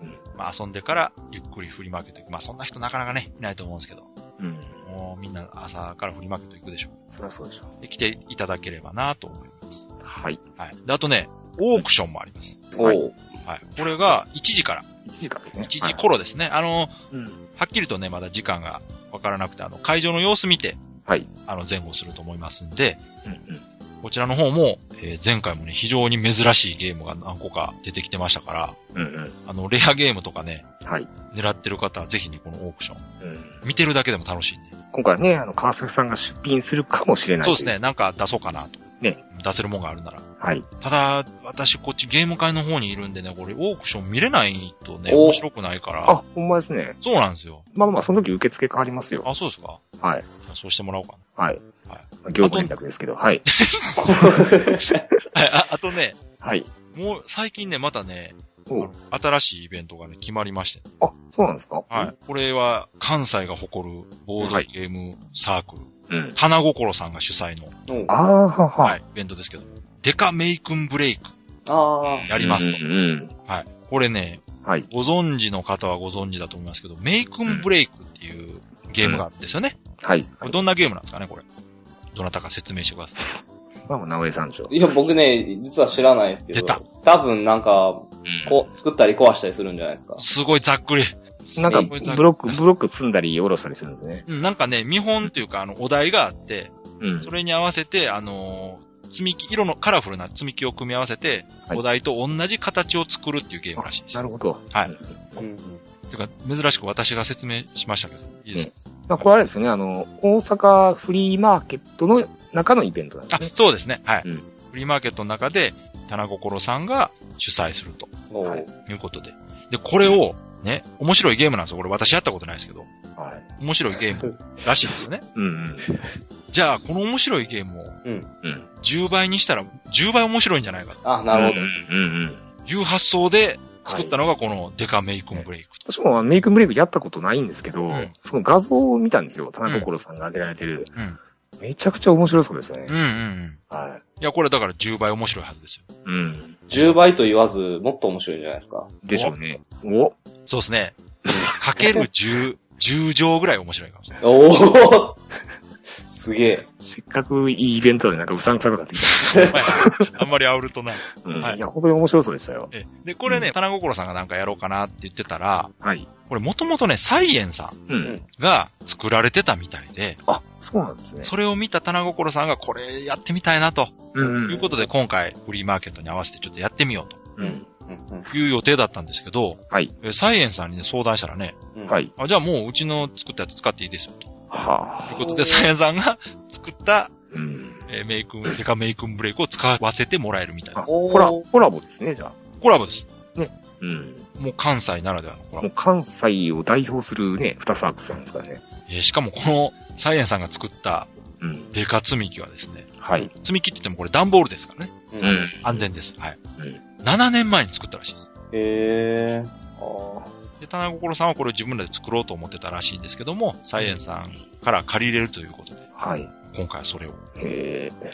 うんまあ遊んでからゆっくりフリーマーケット行く。まあそんな人なかなかね、いないと思うんですけど、うん。もうみんな朝からフリーマーケット行くでしょそりゃそうでしょう。で来ていただければなと思います。う。はい。はい。で、あとね、オークションもあります。おはいーはい。これが1時から、1時間ですね。1時頃ですね。あの、うん。はっきりとね、まだ時間がわからなくて、あの、会場の様子見て、はい。あの、前後すると思いますんで、うん。うん。こちらの方も、えー前回もね、非常に珍しいゲームが何個か出てきてましたから、うん。うん。あの、レアゲームとかね、はい。狙ってる方はぜひね、このオークション、うん。見てるだけでも楽しいんで。今回ね、あの、川崎さんが出品するかもしれない。そうです。ね、なんか出そうかなと。ね。出せるもんがあるなら。はい。ただ、私こっちゲーム会の方にいるんでね、これオークション見れないとね、お面白くないから。あ、ほんまですね。そうなんですよ。まあまあ、その時受付変わりますよ。あ、そうですかはい。そうしてもらおうかはい。は業務連絡ですけど、はい。な。*laughs* はい、あ、あとね、はい。もう最近ね、またね、新しいイベントがね、決まりまして、あ、そうなんですか？はい。これは、関西が誇るボードゲームサークル、うん。花心さんが主催の、うんああ、ははは。い、イベントですけども、デカメイクンブレイクあやりますと。うんうん。はい。これね、はい。ご存知の方はご存知だと思いますけど、メイクンブレイクっていうゲームがあるんですよね。はい。これどんなゲームなんですかね、これ。どなたか説明してください。まあ、もう直江さんでしょあ。。いや、僕ね、実は知らないですけど。出た多分なんか、こう、作ったり壊したりするんじゃないですか。すごいざっくり。なんか、ブロック、ブロック積んだり下ろしたりするんですね。うんなんかね、見本っていうか、あの、お題があって、うん。それに合わせて、あのー積み木、色のカラフルな積み木を組み合わせて、はいお題と同じ形を作るっていうゲームらしいんですよ。なるほど。はいうんうん。てか、珍しく私が説明しましたけど、いいですか、まあ、これあれですよね、あの、大阪フリーマーケットの中のイベントなんですね。、あそうですね。はい。うんフリーマーケットの中で、棚心さんが主催するとおーはいいうことで。で、これを、ね、面白いゲームなんですよ。これ私やったことないですけど、はい。面白いゲームらしいんですよね。*laughs* うんうん。じゃあ、この面白いゲームをうん。うん。10倍にしたら、10倍面白いんじゃないかあ、なるほど。うんうん。という発想で作ったのがこのデカメイクンブレイクと。私もメイクブレイクやったことないんですけど、んその画像を見たんですよ。田中心さんが上げられてる。うん。めちゃくちゃ面白そうですよね。うんうんうん。はいや、これだから10倍面白いはずですよ。い。うん。10倍と言わず、もっと面白いんじゃないですか？でしょうね。お？そうですね。かける10、10乗ぐらい面白いかもしれない。おおすげえ。せっかくいいイベントでなんかうさんくさくなってきあんまり煽るとな。た。うんはいいや、本当に面白そうでしたよ。えで、これね、棚心さんがなんかやろうかなって言ってたら、はい。これもともとね、サイエンさうん。が作られてたみたいで、あ、そうなんですね。それを見た棚心さんがこれやってみたいなとうんいうことで今回フリーマーケットに合わせてちょっとやってみよううん。うんという予定だったんですけど、はい。えサイエンさんにね、相談したらね、うんはい。あじゃあもううちの作ったやつ使っていいですよと。はあ。ということで、サイエンさんが作った、うん。えーメイクン、デカメイクンブレイクを使わせてもらえるみたいあ、です。おーコラ、コラボですね、じゃあ。コラボです。うん。もう関西ならではのコラボもう。関西を代表するね、二サークスなんですからね。えーしかもこのサイエンさんが作ったうん。デカ積み木はですね、はい。積み木って言ってもこれ段ボールですからね。う。うんん。安全です。はい。うん。7年前に作ったらしいです。へえ。あで、棚心さんはこれを自分らで作ろうと思ってたらしいんですけども、サイエンさんから借り入れるということで、はい。今回はそれを。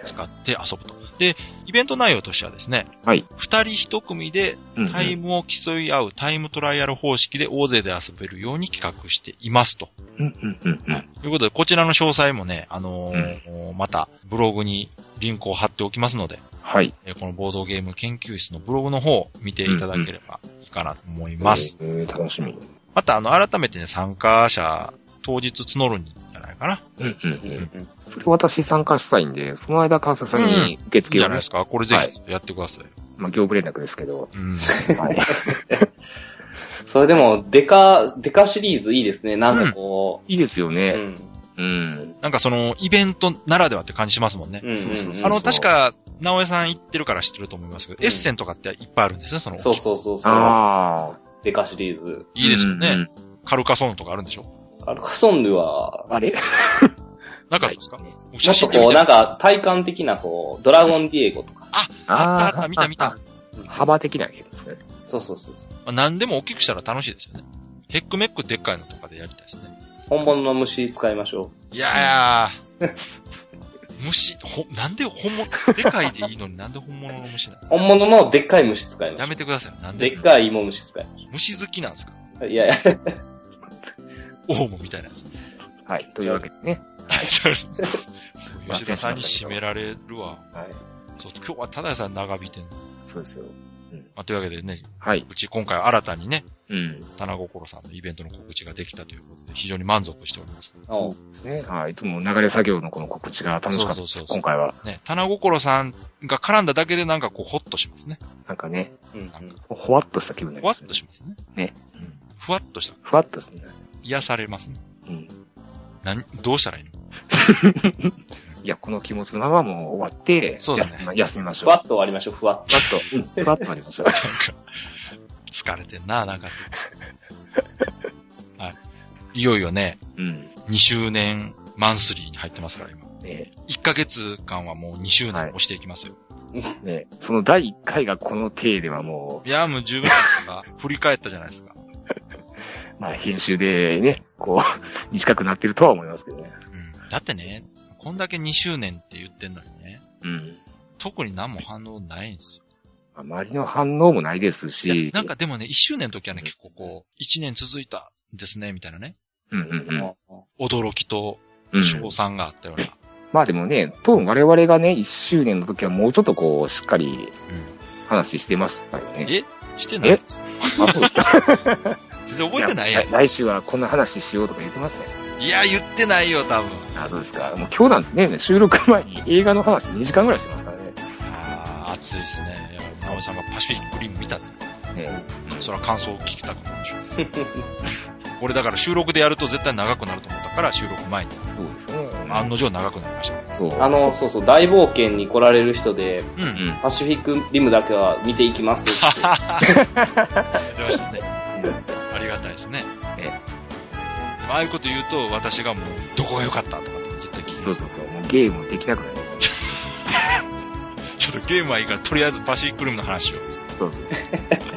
使って遊ぶと。で、イベント内容としてはですね、はい。二人一組でうんタイムを競い合うタイムトライアル方式で大勢で遊べるように企画していますと。うん、うん、うん、うん。ということで、こちらの詳細もね、あのーまたブログにリンクを貼っておきますので、はい。えーこのボードゲーム研究室のブログの方を見ていただければいいかなと思います。えー。楽しみ。また、あの、改めてね、参加者当日募るんじゃないかな。うん、うん、う。んんそれ私参加したいんで、その間川崎さんに受いいん付をねじゃないですか？これぜはいひやってください。まあ、業務連絡ですけど。うん。はい。*laughs* それでも、デカ、デカシリーズいいですね。なんかこいいですよう。ね。うん。うん。なんかその、イベントならではって感じしますもんね。あの、確か、直江さん行ってるから知ってると思いますけど、エッセンとかっていっぱいあるんですね、その。そうそうそうそう。ああ。デカシリーズ。いいですよね。うんうんカルカソンヌとかあるんでしょ？カルカソンヌは、あれ？*laughs* なかったですか？もっとこう、なんた。か体感的なこう、ドラゴンディエゴとか。あったあった、見た見た。。うん幅的な絵ですね。そうそうそうそう。まあ何でも大きくしたら楽しいですよね。ヘックメックでっかいのとかでやりたいですね。本物の虫使いましょいやいやー *laughs* 虫、ほ、なんで本物、でかいでいいのに *laughs* なんで本物の虫なんでう。すか？本物のでっかい虫使いましょやめてください。なんう。で？でっかい芋虫使いまし虫好きなんですか？いやいや、オウムみたいなやつ。はい。というわけでね。そう、吉田さんに締められるわ。はい。そう、今日はただでさえ長引いてんの。そうですよ。まあ、というわけでね、はい。うち今回新たにね、うん。棚心さんのイベントの告知ができたということで、非常に満足しております。おうですね。はい。いつも流れ作業のこの告知が楽しかったですそうそうそう。そう今回は。ね、棚心さんが絡んだだけでなんかこう、ほっとしますね。なんかね、うんうんほわっとした気分になりふわっますね。としますね。ね。うん。ふわっとした。ふわっとですね。癒されますね。うん。何、どうしたらいいの？*laughs* いや、この気持ちのままもう終わって、そうですね休みましょう。ふわっと終わりましょう、ふわっと。ふわっと、うんふわっと終わりましょう。なんか、疲れてんな、なんか。はい。いよいよね、うん。2周年マンスリーに入ってますから、今。ね1ヶ月間はもう2周年押していきますよ。ねその第1回がこの体ではもい、や、もう十分ですが、振り返ったじゃないですか。う、まあ編集でね、こう、短くなってるとは思いますけどね。うん。だってね、こんだけ2周年って言ってんのにね、うん。特に何も反応ないんですよ。まあ周りの反応もないですいやし、なんかでもね、1周年の時はね、結構こう、1年続いたんですね、みたいなね。うんうん驚きとうん。うん賞賛があったような。まあでもね、多分我々がね、1周年の時はもうちょっとこう、しっかりうん。話してましたよね。え？してないですよ。あ、そうですか。*laughs* 全然覚えてないやん。来来週はこんな話しようとか言ってましたよ。いや、言ってないよ、多分。あ、そうですか。もう今日なんてね、収録前に映画の話2時間ぐらいしてますからね。ああ、熱いですね。いや、直江さんがパシフィックリム見たって。ねそれは感想を聞きたくなるでしょ。俺だから収録でやると絶対長くなると思ったから収録前に。そうですね。案の定長くなりました。そう。あの、そうそう、大冒険に来られる人で、うん。ううんん。パシフィックリムだけは見ていきますって。*laughs* 出ましたね。ありがたいですね。えでもああいうこと言うと、私がもう、どこが良かったとかって絶対聞きそうそうそう。もうゲームできなくなりますよ。*laughs* ちょっとゲームはいいから、とりあえずパシフィックリムの話を。いそうそうそう。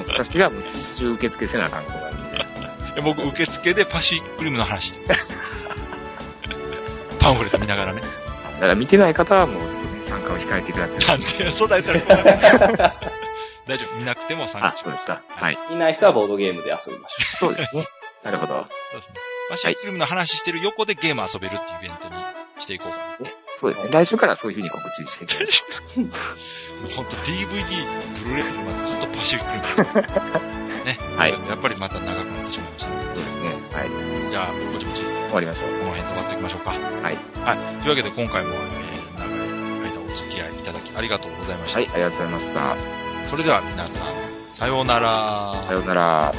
私がもう必修受付せなあかんことがあるんで。*laughs* や僕、受付でパシフィックリムの話してます。*laughs* パンフレット見ながらね。だから見てない方はもうちょっとね、参加を控えていただければなんで、そうだ。大丈夫？見なくても参あ、加しそうですか。はい。いない人はボードゲームで遊びましょそうですね。*laughs* なるほど。そうですね。パシフィックリムの話してる横でゲーム遊べるっていうイベントにしていこうかな。そうですね。来週からそういうふうに告知していきます。*laughs* もうほんと DVD、ブルーレイとまでずっとパシフィックに。*laughs* ね。はいやっぱりまた長くなってしまいましたね。そうですね。はい。じゃあ、ぼちぼち、終わりましょう。この辺で終わっておきましょうか。はい。はい。というわけで今回も、えー、長い間お付き合いいただきありがとうございました。はい、ありがとうございました。それでは皆さん、さようなら。さようなら。あ